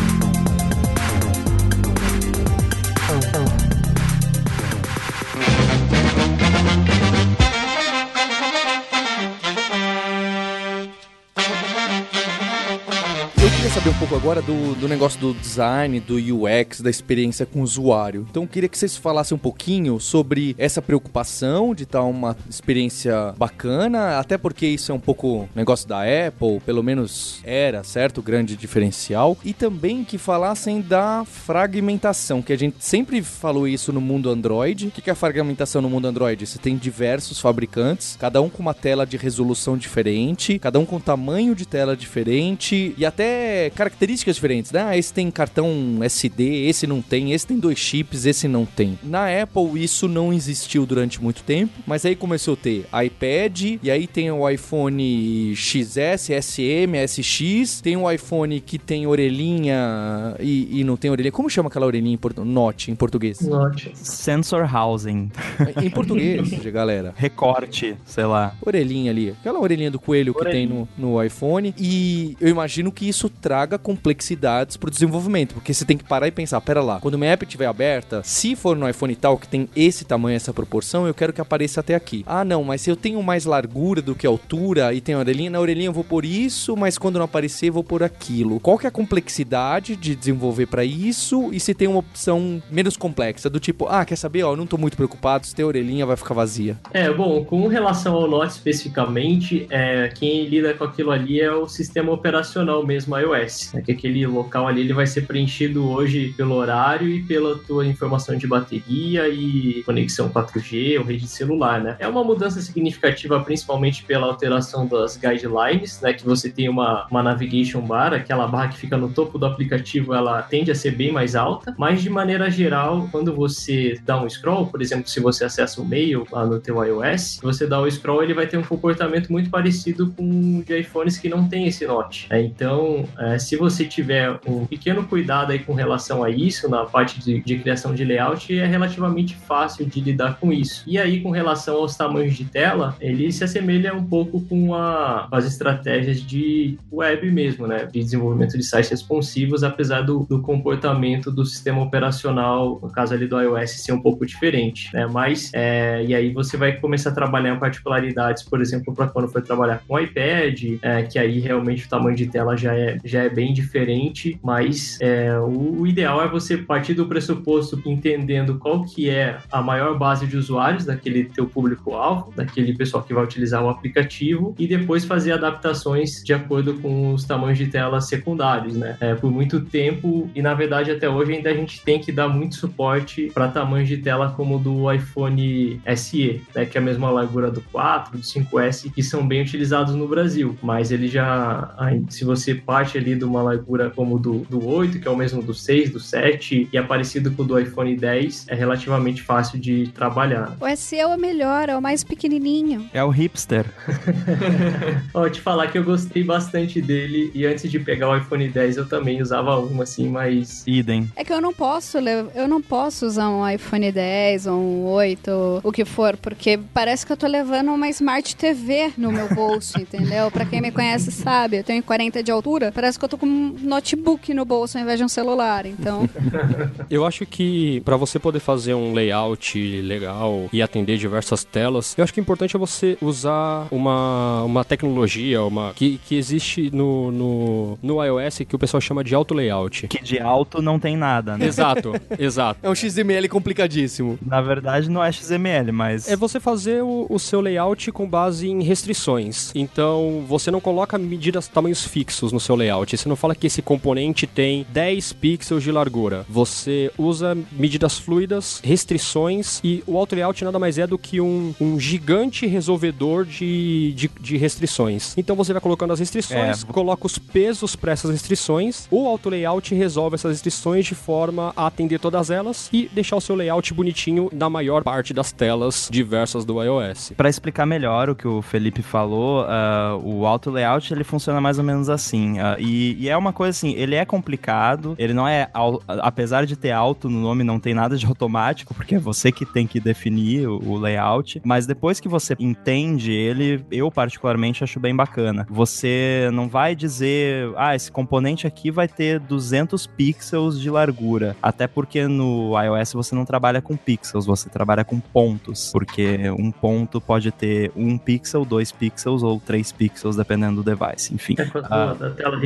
Saber um pouco agora do, do negócio do design, do UX, da experiência com o usuário. Então, eu queria que vocês falassem um pouquinho sobre essa preocupação de estar uma experiência bacana, até porque isso é um pouco negócio da Apple, pelo menos era, certo? O grande diferencial. E também que falassem da fragmentação, que a gente sempre falou isso no mundo Android. O que é a fragmentação no mundo Android? Você tem diversos fabricantes, cada um com uma tela de resolução diferente, cada um com tamanho de tela diferente e até características diferentes, né? Ah, esse tem cartão SD, esse não tem, esse tem dois chips, esse não tem. Na Apple isso não existiu durante muito tempo, mas aí começou a ter iPad, e aí tem o iPhone XS, SM, SX, tem o iPhone que tem orelhinha e, e não tem orelhinha. Como chama aquela orelhinha em português? Note em português? Note. Sensor housing. Em português, galera. Recorte, sei lá. Orelhinha ali. Aquela orelhinha do coelho orelhinha. que tem no, no iPhone. E eu imagino que isso traga complexidades pro desenvolvimento, porque você tem que parar e pensar, pera lá, quando minha app estiver aberta, se for no iPhone tal que tem esse tamanho, essa proporção, eu quero que apareça até aqui. Ah, não, mas se eu tenho mais largura do que altura e tenho orelhinha, na orelhinha eu vou por isso, mas quando não aparecer eu vou por aquilo. Qual que é a complexidade de desenvolver para isso e se tem uma opção menos complexa, do tipo, ah, quer saber, ó, eu não tô muito preocupado, se tem orelhinha vai ficar vazia. É, bom, com relação ao Note especificamente, é, quem lida com aquilo ali é o sistema operacional mesmo, iOS iOS, né? que aquele local ali ele vai ser preenchido hoje pelo horário e pela tua informação de bateria e conexão 4G ou rede celular, né? É uma mudança significativa principalmente pela alteração das guidelines, né? Que você tem uma, uma navigation bar, aquela barra que fica no topo do aplicativo, ela tende a ser bem mais alta, mas de maneira geral, quando você dá um scroll, por exemplo, se você acessa o mail lá no teu iOS, você dá o scroll, ele vai ter um comportamento muito parecido com de iPhones que não tem esse note. Né? Então, é, se você tiver um pequeno cuidado aí com relação a isso, na parte de, de, criação de layout, é relativamente fácil de lidar com isso. E aí, com relação aos tamanhos de tela, ele se assemelha um pouco com a, as estratégias de web mesmo, né? De desenvolvimento de sites responsivos, apesar do, do comportamento do sistema operacional, no caso ali do iOS, ser um pouco diferente, né? Mas, é, e aí você vai começar a trabalhar em particularidades, por exemplo, para quando for trabalhar com iPad, é, que aí realmente o tamanho de tela já é é, já é bem diferente, mas é, o, ideal é você partir do pressuposto entendendo qual que é a maior base de usuários daquele teu público-alvo, daquele pessoal que vai utilizar o aplicativo e depois fazer adaptações de acordo com os tamanhos de tela secundários, né? É, por muito tempo e na verdade até hoje ainda a gente tem que dar muito suporte para tamanhos de tela como o do iPhone SE, né? Que é a mesma largura do 4, do 5S, que são bem utilizados no Brasil, mas ele já, se você parte ali de uma largura como do, do 8, que é o mesmo do 6, do 7 e é parecido com o do iPhone 10, é relativamente fácil de trabalhar. O SE é o melhor, é o mais pequenininho. É o hipster. Vou te falar que eu gostei bastante dele e antes de pegar o iPhone 10 eu também usava um assim, mas idem. É que eu não posso, eu não posso usar um iPhone 10 ou um 8, o que for, porque parece que eu tô levando uma Smart TV no meu bolso, entendeu? Pra quem me conhece sabe, eu tenho 40 de altura, parece que eu tô com um notebook no bolso ao invés de um celular, então... eu acho que para você poder fazer um layout legal e atender diversas telas, eu acho que o importante é você usar uma, uma tecnologia uma, que, que existe no, no, no iOS que o pessoal chama de auto layout. Que de alto não tem nada, né? Exato, exato. É um XML complicadíssimo. Na verdade, não é XML, mas. É você fazer o, o seu layout com base em restrições. Então, você não coloca medidas, tamanhos fixos no seu layout. Você não fala que esse componente tem 10 pixels de largura. Você usa medidas fluidas, restrições e o auto layout nada mais é do que um, um gigante resolvedor de, de, de restrições. Então, você vai colocando as restrições, é. coloca os pesos para essas restrições. O auto layout resolve essas restrições de forma a atender todas elas e deixar o seu layout bonitinho na maior parte das telas diversas do iOS. Para explicar melhor o que o Felipe falou, uh, o auto layout ele funciona mais ou menos assim. Uh, e, e, é uma coisa assim, ele é complicado, ele não é, apesar de ter alto no nome, não tem nada de automático, porque é você que tem que definir o, o layout. Mas depois que você entende ele, eu particularmente acho bem bacana. Você não vai dizer, ah, esse componente aqui vai ter 200 pixels de largura. Até porque no iOS você não trabalha com pixels, você trabalha com pontos. Porque um ponto pode ter um pixel, dois pixels ou três pixels, dependendo do device. Enfim. É a da tela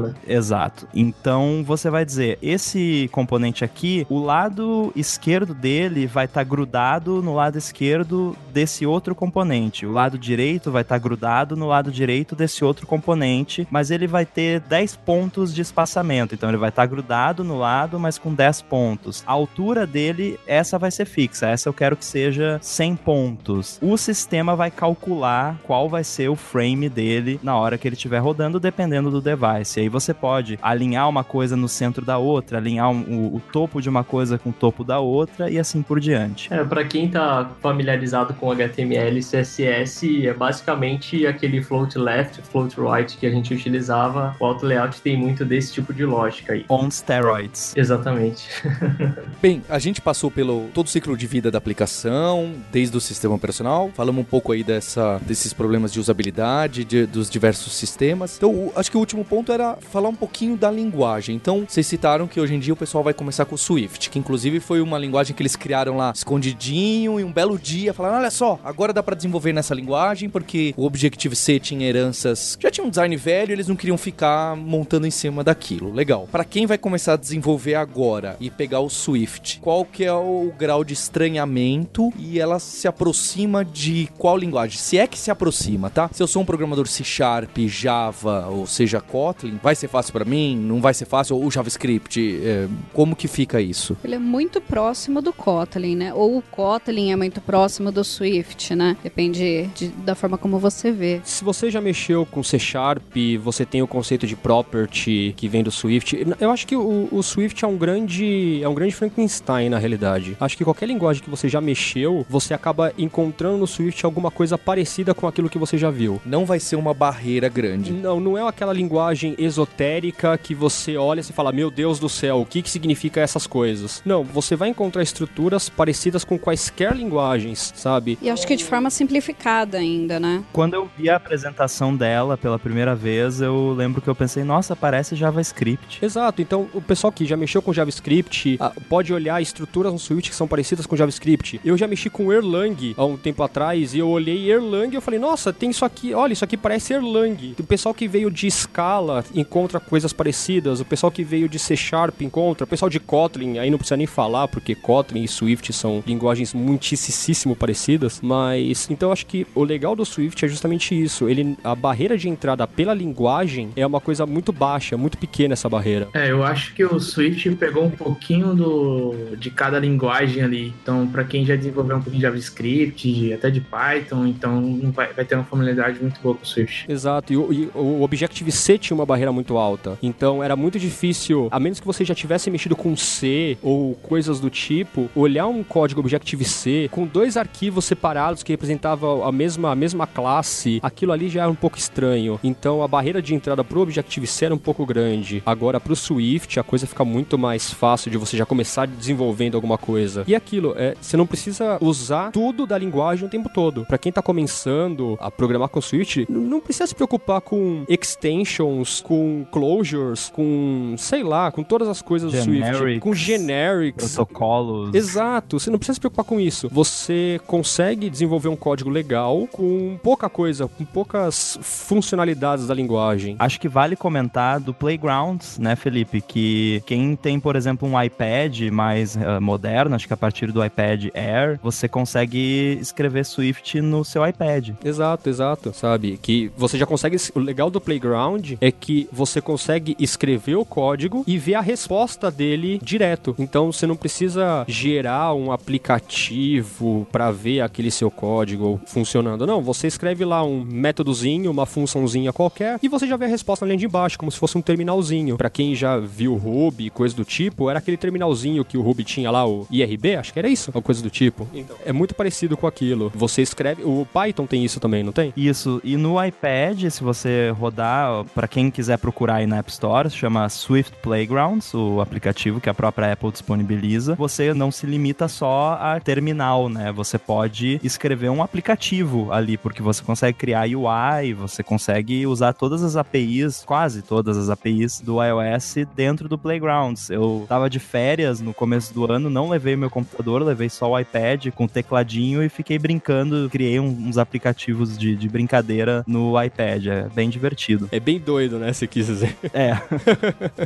né? Exato. Então você vai dizer, esse componente aqui, o lado esquerdo dele vai estar tá grudado no lado esquerdo desse outro componente. O lado direito vai estar tá grudado no lado direito desse outro componente, mas ele vai ter 10 pontos de espaçamento. Então ele vai estar tá grudado no lado, mas com 10 pontos. A altura dele, essa vai ser fixa. Essa eu quero que seja 100 pontos. O sistema vai calcular qual vai ser o frame dele na hora que ele estiver rodando, dependendo do device. E aí você pode alinhar uma coisa no centro da outra, alinhar um, o, o, topo de uma coisa com o topo da outra e assim por diante. É, para quem tá familiarizado com HTML e CSS, é basicamente aquele float left, float right que a gente utilizava. O auto layout tem muito desse tipo de lógica aí. On steroids. Exatamente. Bem, a gente passou pelo todo o ciclo de vida da aplicação, desde o sistema operacional, falamos um pouco aí dessa, desses problemas de usabilidade, de, dos diversos sistemas. Então, o, acho que o último ponto era falar um pouquinho da linguagem. Então, vocês citaram que hoje em dia o pessoal vai começar com o Swift, que inclusive foi uma linguagem que eles criaram lá escondidinho e um belo dia falaram: olha só, agora dá para desenvolver nessa linguagem, porque o Objective-C tinha heranças, já tinha um design velho, eles não queriam ficar montando em cima daquilo. Legal. Para quem vai começar a desenvolver agora e pegar o Swift, qual que é o grau de estranhamento e ela se aproxima de qual linguagem? Se é que se aproxima, tá? Se eu sou um programador C Sharp, Java ou seja Kotlin, vai ser fácil para mim? Não vai ser fácil? Ou JavaScript? É, como que fica isso? Ele é muito próximo do Kotlin, né? Ou o Kotlin é muito próximo do Swift, né? Depende de, da forma como você vê. Se você já mexeu com C Sharp, você tem o conceito de property que vem do Swift. Eu acho que o, o Swift é um grande é um grande Frankenstein na realidade. Acho que qualquer linguagem que você já mexeu, você acaba encontrando no Swift alguma coisa parecida com aquilo que você já viu. Não vai ser uma barreira grande. Não, não é aquela linguagem esotérica que você olha e fala, meu Deus do céu, o que que significa essas coisas? Não, você vai encontrar estruturas parecidas com quaisquer linguagens, sabe? E acho que de forma simplificada ainda, né? Quando eu vi a apresentação dela pela primeira vez, eu lembro que eu pensei, nossa, parece JavaScript. Exato, então o pessoal que já mexeu com JavaScript ah, pode olhar estruturas no Switch que são parecidas com JavaScript. Eu já mexi com Erlang há um tempo atrás e eu olhei Erlang e eu falei, nossa, tem isso aqui, olha, isso aqui parece Erlang. O pessoal que veio de Scala Scala encontra coisas parecidas, o pessoal que veio de C Sharp encontra, o pessoal de Kotlin, aí não precisa nem falar, porque Kotlin e Swift são linguagens muitíssimo parecidas, mas então eu acho que o legal do Swift é justamente isso, ele a barreira de entrada pela linguagem é uma coisa muito baixa, muito pequena essa barreira. É, eu acho que o Swift pegou um pouquinho do de cada linguagem ali. Então, para quem já desenvolveu um pouquinho de JavaScript, até de Python, então vai, vai ter uma familiaridade muito boa com o Swift. Exato, e o, e o Objective-C tinha uma barreira muito alta. Então era muito difícil, a menos que você já tivesse mexido com C ou coisas do tipo, olhar um código Objective-C com dois arquivos separados que representavam a mesma, a mesma classe, aquilo ali já era um pouco estranho. Então a barreira de entrada pro Objective-C era um pouco grande. Agora pro Swift a coisa fica muito mais fácil de você já começar desenvolvendo alguma coisa. E aquilo, é, você não precisa usar tudo da linguagem o tempo todo. Para quem tá começando a programar com Swift, não precisa se preocupar com extensions, com closures, com, sei lá, com todas as coisas do Swift. Com generics. Protocolos. Exato, você não precisa se preocupar com isso. Você consegue desenvolver um código legal com pouca coisa, com poucas funcionalidades da linguagem. Acho que vale comentar do Playgrounds, né, Felipe? Que quem tem, por exemplo, um iPad mais uh, moderno, acho que a partir do iPad Air, você consegue escrever Swift no seu iPad. Exato, exato, sabe? Que você já consegue. O legal do Playground é que você consegue escrever o código e ver a resposta dele direto. Então você não precisa gerar um aplicativo para ver aquele seu código funcionando. Não, você escreve lá um métodozinho, uma funçãozinha qualquer e você já vê a resposta na linha de baixo, como se fosse um terminalzinho. Para quem já viu Ruby e coisa do tipo, era aquele terminalzinho que o Ruby tinha lá, o IRB, acho que era isso, ou coisa do tipo. Então, é muito parecido com aquilo. Você escreve, o Python tem isso também, não tem? Isso. E no iPad, se você rodar, para quem quiser procurar aí na App Store, chama Swift Playgrounds, o aplicativo que a própria Apple disponibiliza. Você não se limita só a terminal, né? Você pode escrever um aplicativo ali, porque você consegue criar UI, você consegue usar todas as APIs, quase todas as APIs do iOS dentro do Playgrounds. Eu tava de férias no começo do ano, não levei meu computador, levei só o iPad com tecladinho e fiquei brincando, criei uns aplicativos de, de brincadeira no iPad. É bem divertido. É bem doido, né? Se quis dizer. É.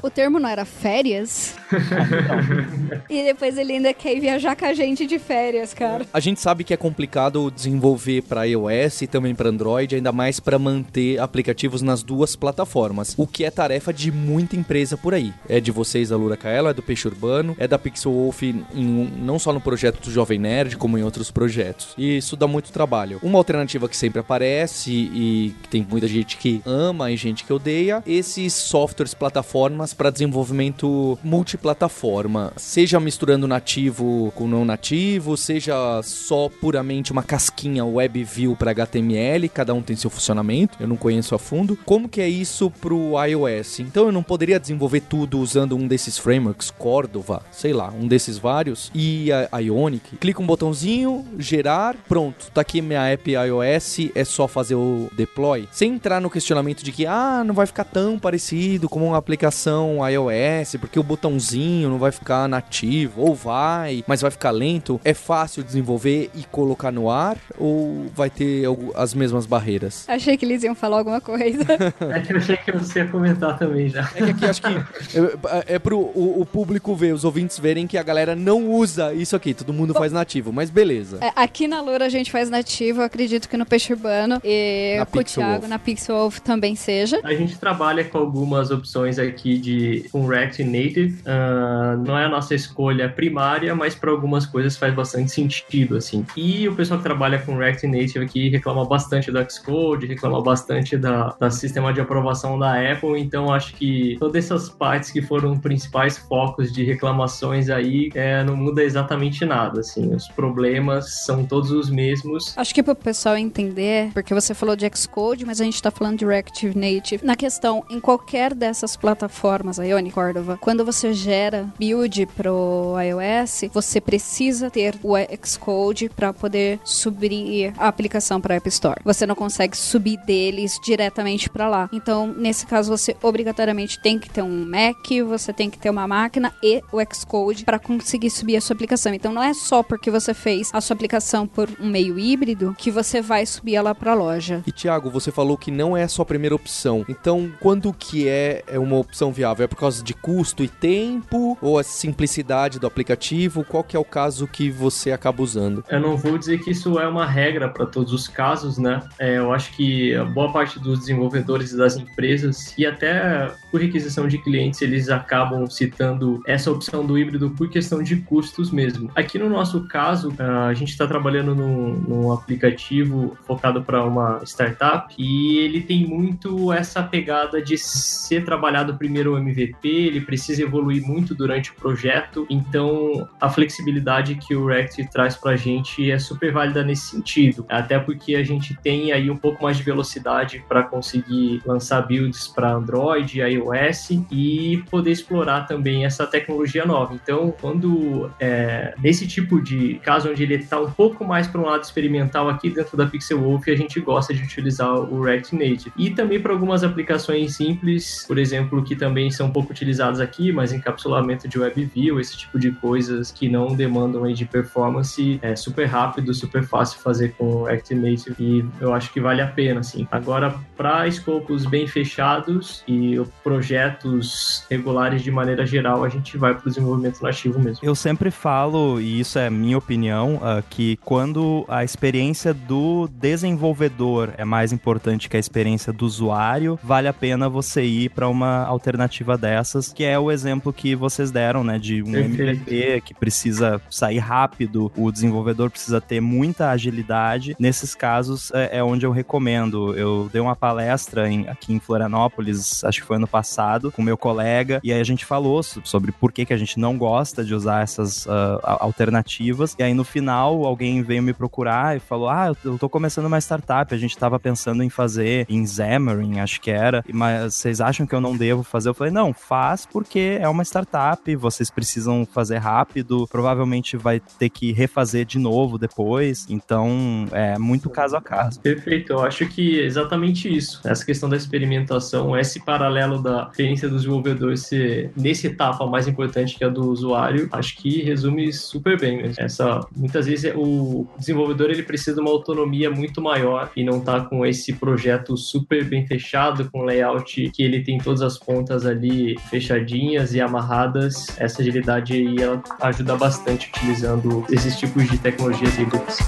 o termo não era férias? e depois ele ainda quer viajar com a gente de férias, cara. A gente sabe que é complicado desenvolver para iOS e também para Android, ainda mais para manter aplicativos nas duas plataformas, o que é tarefa de muita empresa por aí. É de vocês, a Lura Kaela, é do Peixe Urbano, é da Pixel Wolf, em, não só no projeto do Jovem Nerd, como em outros projetos. E isso dá muito trabalho. Uma alternativa que sempre aparece e que tem muita gente que ama e gente que odeia, esses softwares, plataformas para desenvolvimento multiplataforma, seja misturando nativo com não nativo, seja só puramente uma casquinha WebView para HTML, cada um tem seu funcionamento, eu não conheço a fundo. Como que é isso pro iOS? Então eu não poderia desenvolver tudo usando um desses frameworks, Cordova, sei lá, um desses vários, e a Ionic. Clica um botãozinho, gerar, pronto, tá aqui minha app iOS, é só fazer o deploy. Sem entrar no questionamento de que, ah, não vai ficar tão parecido como uma aplicação iOS, porque o botãozinho não vai ficar nativo, ou vai, mas vai ficar lento. É fácil desenvolver e colocar no ar, ou vai ter as mesmas barreiras? Achei que eles iam falar alguma coisa. é que eu achei que você ia comentar também já. É que aqui acho que é, é pro o, o, público ver, os ouvintes verem que a galera não usa isso aqui, todo mundo Bom, faz nativo, mas beleza. É, aqui na Lura a gente faz nativo, acredito que no Peixe Urbano e na com o Thiago Wolf. na Pixel Wolf também seja. A gente trabalha com algumas opções aqui de um React Native, uh, não é a nossa escolha primária, mas para algumas coisas faz bastante sentido, assim. E o pessoal que trabalha com React Native aqui reclama bastante do Xcode, reclama bastante da, da sistema de aprovação da Apple, então acho que todas essas partes que foram principais focos de reclamações aí é, não muda exatamente nada, assim, os problemas são todos os mesmos. Acho que para o pessoal entender, porque você falou de Xcode, mas a gente está falando de Reactive Native, na questão, em qualquer dessas plataformas, Ione Cordova, quando você gera build pro iOS, você precisa ter o Xcode para poder subir a aplicação para App Store. Você não consegue subir deles diretamente para lá. Então, nesse caso, você obrigatoriamente tem que ter um Mac, você tem que ter uma máquina e o Xcode para conseguir subir a sua aplicação. Então, não é só porque você fez a sua aplicação por um meio híbrido que você vai subir ela para a loja. E Thiago, você falou que não é a sua primeira opção. opção. Então, quando que é, é uma opção viável? É por causa de custo e tempo? Ou a simplicidade do aplicativo? Qual que é o caso que você acaba usando? Eu não vou dizer que isso é uma regra para todos os casos, né? É, eu acho que a boa parte dos desenvolvedores e das empresas, e até por requisição de clientes, eles acabam citando essa opção do híbrido por questão de custos mesmo. Aqui no nosso caso, a gente está trabalhando num, num aplicativo focado para uma startup e ele tem muito essa pegada de ser trabalhado primeiro o MVP, ele precisa evoluir muito durante o projeto, então a flexibilidade que o React traz para a gente é super válida nesse sentido, até porque a gente tem aí um pouco mais de velocidade para conseguir lançar builds para Android, iOS e poder explorar também essa tecnologia nova. Então, quando é, nesse tipo de caso onde ele está um pouco mais para um lado experimental aqui dentro da Pixel Wolf, a gente gosta de utilizar o React Native. E também para algumas aplicações simples, por exemplo, que também são pouco utilizadas aqui, mas encapsulamento de WebView, esse tipo de coisas que não demandam de performance, é super rápido, super fácil fazer com React Native e eu acho que vale a pena, assim. Agora, para escopos bem fechados e projetos regulares de maneira geral, a gente vai para o desenvolvimento nativo mesmo. Eu sempre falo, e isso é minha opinião, uh, que quando a experiência do desenvolvedor é mais importante que a experiência do usuário, vale a pena você ir para uma alternativa dessas, que é o exemplo que vocês deram, né, de um. MVP que precisa sair rápido, o desenvolvedor precisa ter muita agilidade. Nesses casos é, é onde eu recomendo. Eu dei uma palestra em, aqui em Florianópolis, acho que foi ano passado, com meu colega, e aí a gente falou sobre por que, que a gente não gosta de usar essas uh, alternativas. E aí no final alguém veio me procurar e falou: Ah, eu tô começando uma startup, a gente tava pensando em fazer em Xamarin, acho que era, mas vocês acham que eu não devo fazer? Eu falei: Não, faz porque é uma startup, vocês precisam fazer rápido, provavelmente vai ter que refazer de novo depois. Então é muito caso a caso. Perfeito, eu acho que é exatamente isso. Essa questão da experimentação, esse paralelo da experiência do desenvolvedor ser nessa etapa mais importante que a do usuário, acho que resume super bem mesmo. Essa, muitas vezes o desenvolvedor ele precisa de uma autonomia muito maior e não tá com esse projeto super bem fechado, com layout que ele tem todas as pontas ali fechadinhas e amarradas. Essa agilidade aí ela ajuda bastante utilizando esses tipos de tecnologias híbridas.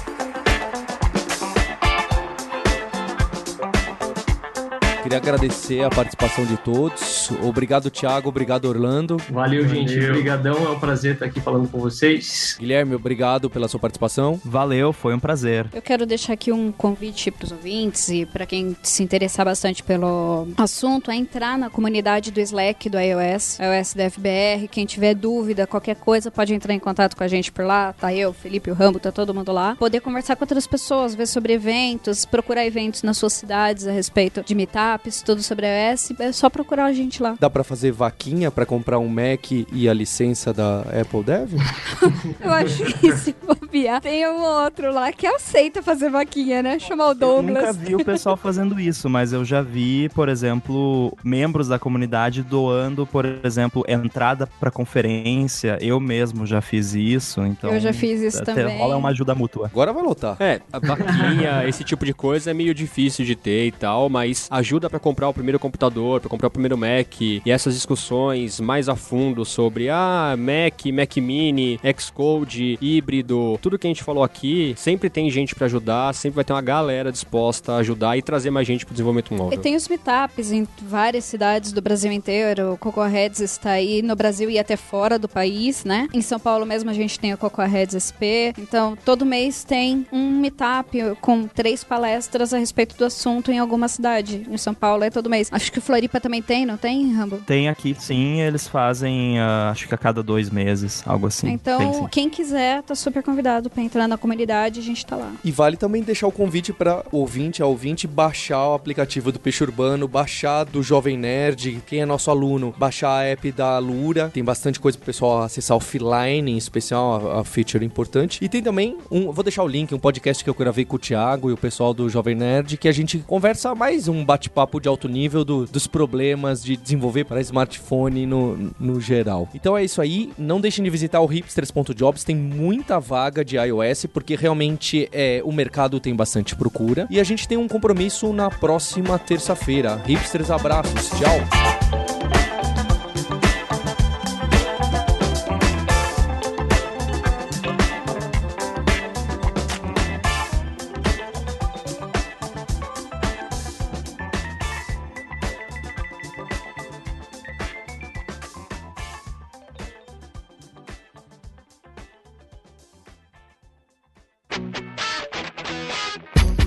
Queria agradecer a participação de todos. Obrigado, Thiago. Obrigado, Orlando. Valeu, Valeu. gente. Obrigadão. É um prazer estar aqui falando com vocês. Guilherme, obrigado pela sua participação. Valeu, foi um prazer. Eu quero deixar aqui um convite para os ouvintes e para quem se interessar bastante pelo assunto, é entrar na comunidade do Slack do iOS, iOS da FBR. Quem tiver dúvida, qualquer coisa, pode entrar em contato com a gente por lá. Tá eu, Felipe, o Rambo, tá todo mundo lá. Poder conversar com outras pessoas, ver sobre eventos, procurar eventos nas suas cidades a respeito de meetups, tudo sobre iOS. É só procurar a gente lá. Dá pra fazer vaquinha pra comprar um Mac e a licença da Apple Dev? Eu acho que se bobear, tem um outro lá que aceita fazer vaquinha, né? Chamar o Eu nunca Douglas. vi o pessoal fazendo isso, mas eu já vi, por exemplo, membros da comunidade doando, por exemplo, entrada pra conferência. Eu mesmo já fiz isso, então. Eu já fiz isso até também. Rola uma ajuda mútua. Agora vai lotar. É, a vaquinha, esse tipo de coisa é meio difícil de ter e tal, mas ajuda pra comprar o primeiro computador, pra comprar o primeiro Mac, e essas discussões mais a fundo sobre ah, Mac, Mac Mini, Xcode, híbrido, tudo que a gente falou aqui, sempre tem gente pra ajudar, sempre vai ter uma galera disposta a ajudar e trazer mais gente pro desenvolvimento E móvel. tem os meetups em várias cidades do Brasil inteiro. O Cocoa Heads está aí no Brasil e até fora do país, né? Em São Paulo mesmo a gente tem o Cocoa Heads SP. Então, todo mês tem um meetup com três palestras a respeito do assunto em alguma cidade. Em São Paulo é todo mês. Acho que o Floripa também tem, não tem, Rambo? Tem aqui sim, eles fazem, ah, acho que a cada dois meses, algo assim. então, Tem, quem quiser, tá super convidado pra entrar na comunidade, a gente tá lá. E vale também deixar o convite para ouvinte a ouvinte baixar o aplicativo do Peixe Urbano, baixar do Jovem Nerd, quem é nosso aluno, baixar a app da Lura. Tem bastante coisa pro pessoal acessar offline, em especial a, a feature importante. E tem também um, vou deixar o link, um podcast que eu gravei com o Thiago e o pessoal do Jovem Nerd, que a gente conversa mais um bate-papo de alto nível do- dos problemas de desenvolver para smartphone no, no geral. Então é isso aí. Não deixem de visitar o hipsters.jobs, tem muita vaga vaga de iOS, porque realmente é, o mercado tem bastante procura. E a gente tem um compromisso na próxima terça-feira. Hipsters, abraços. Tchau.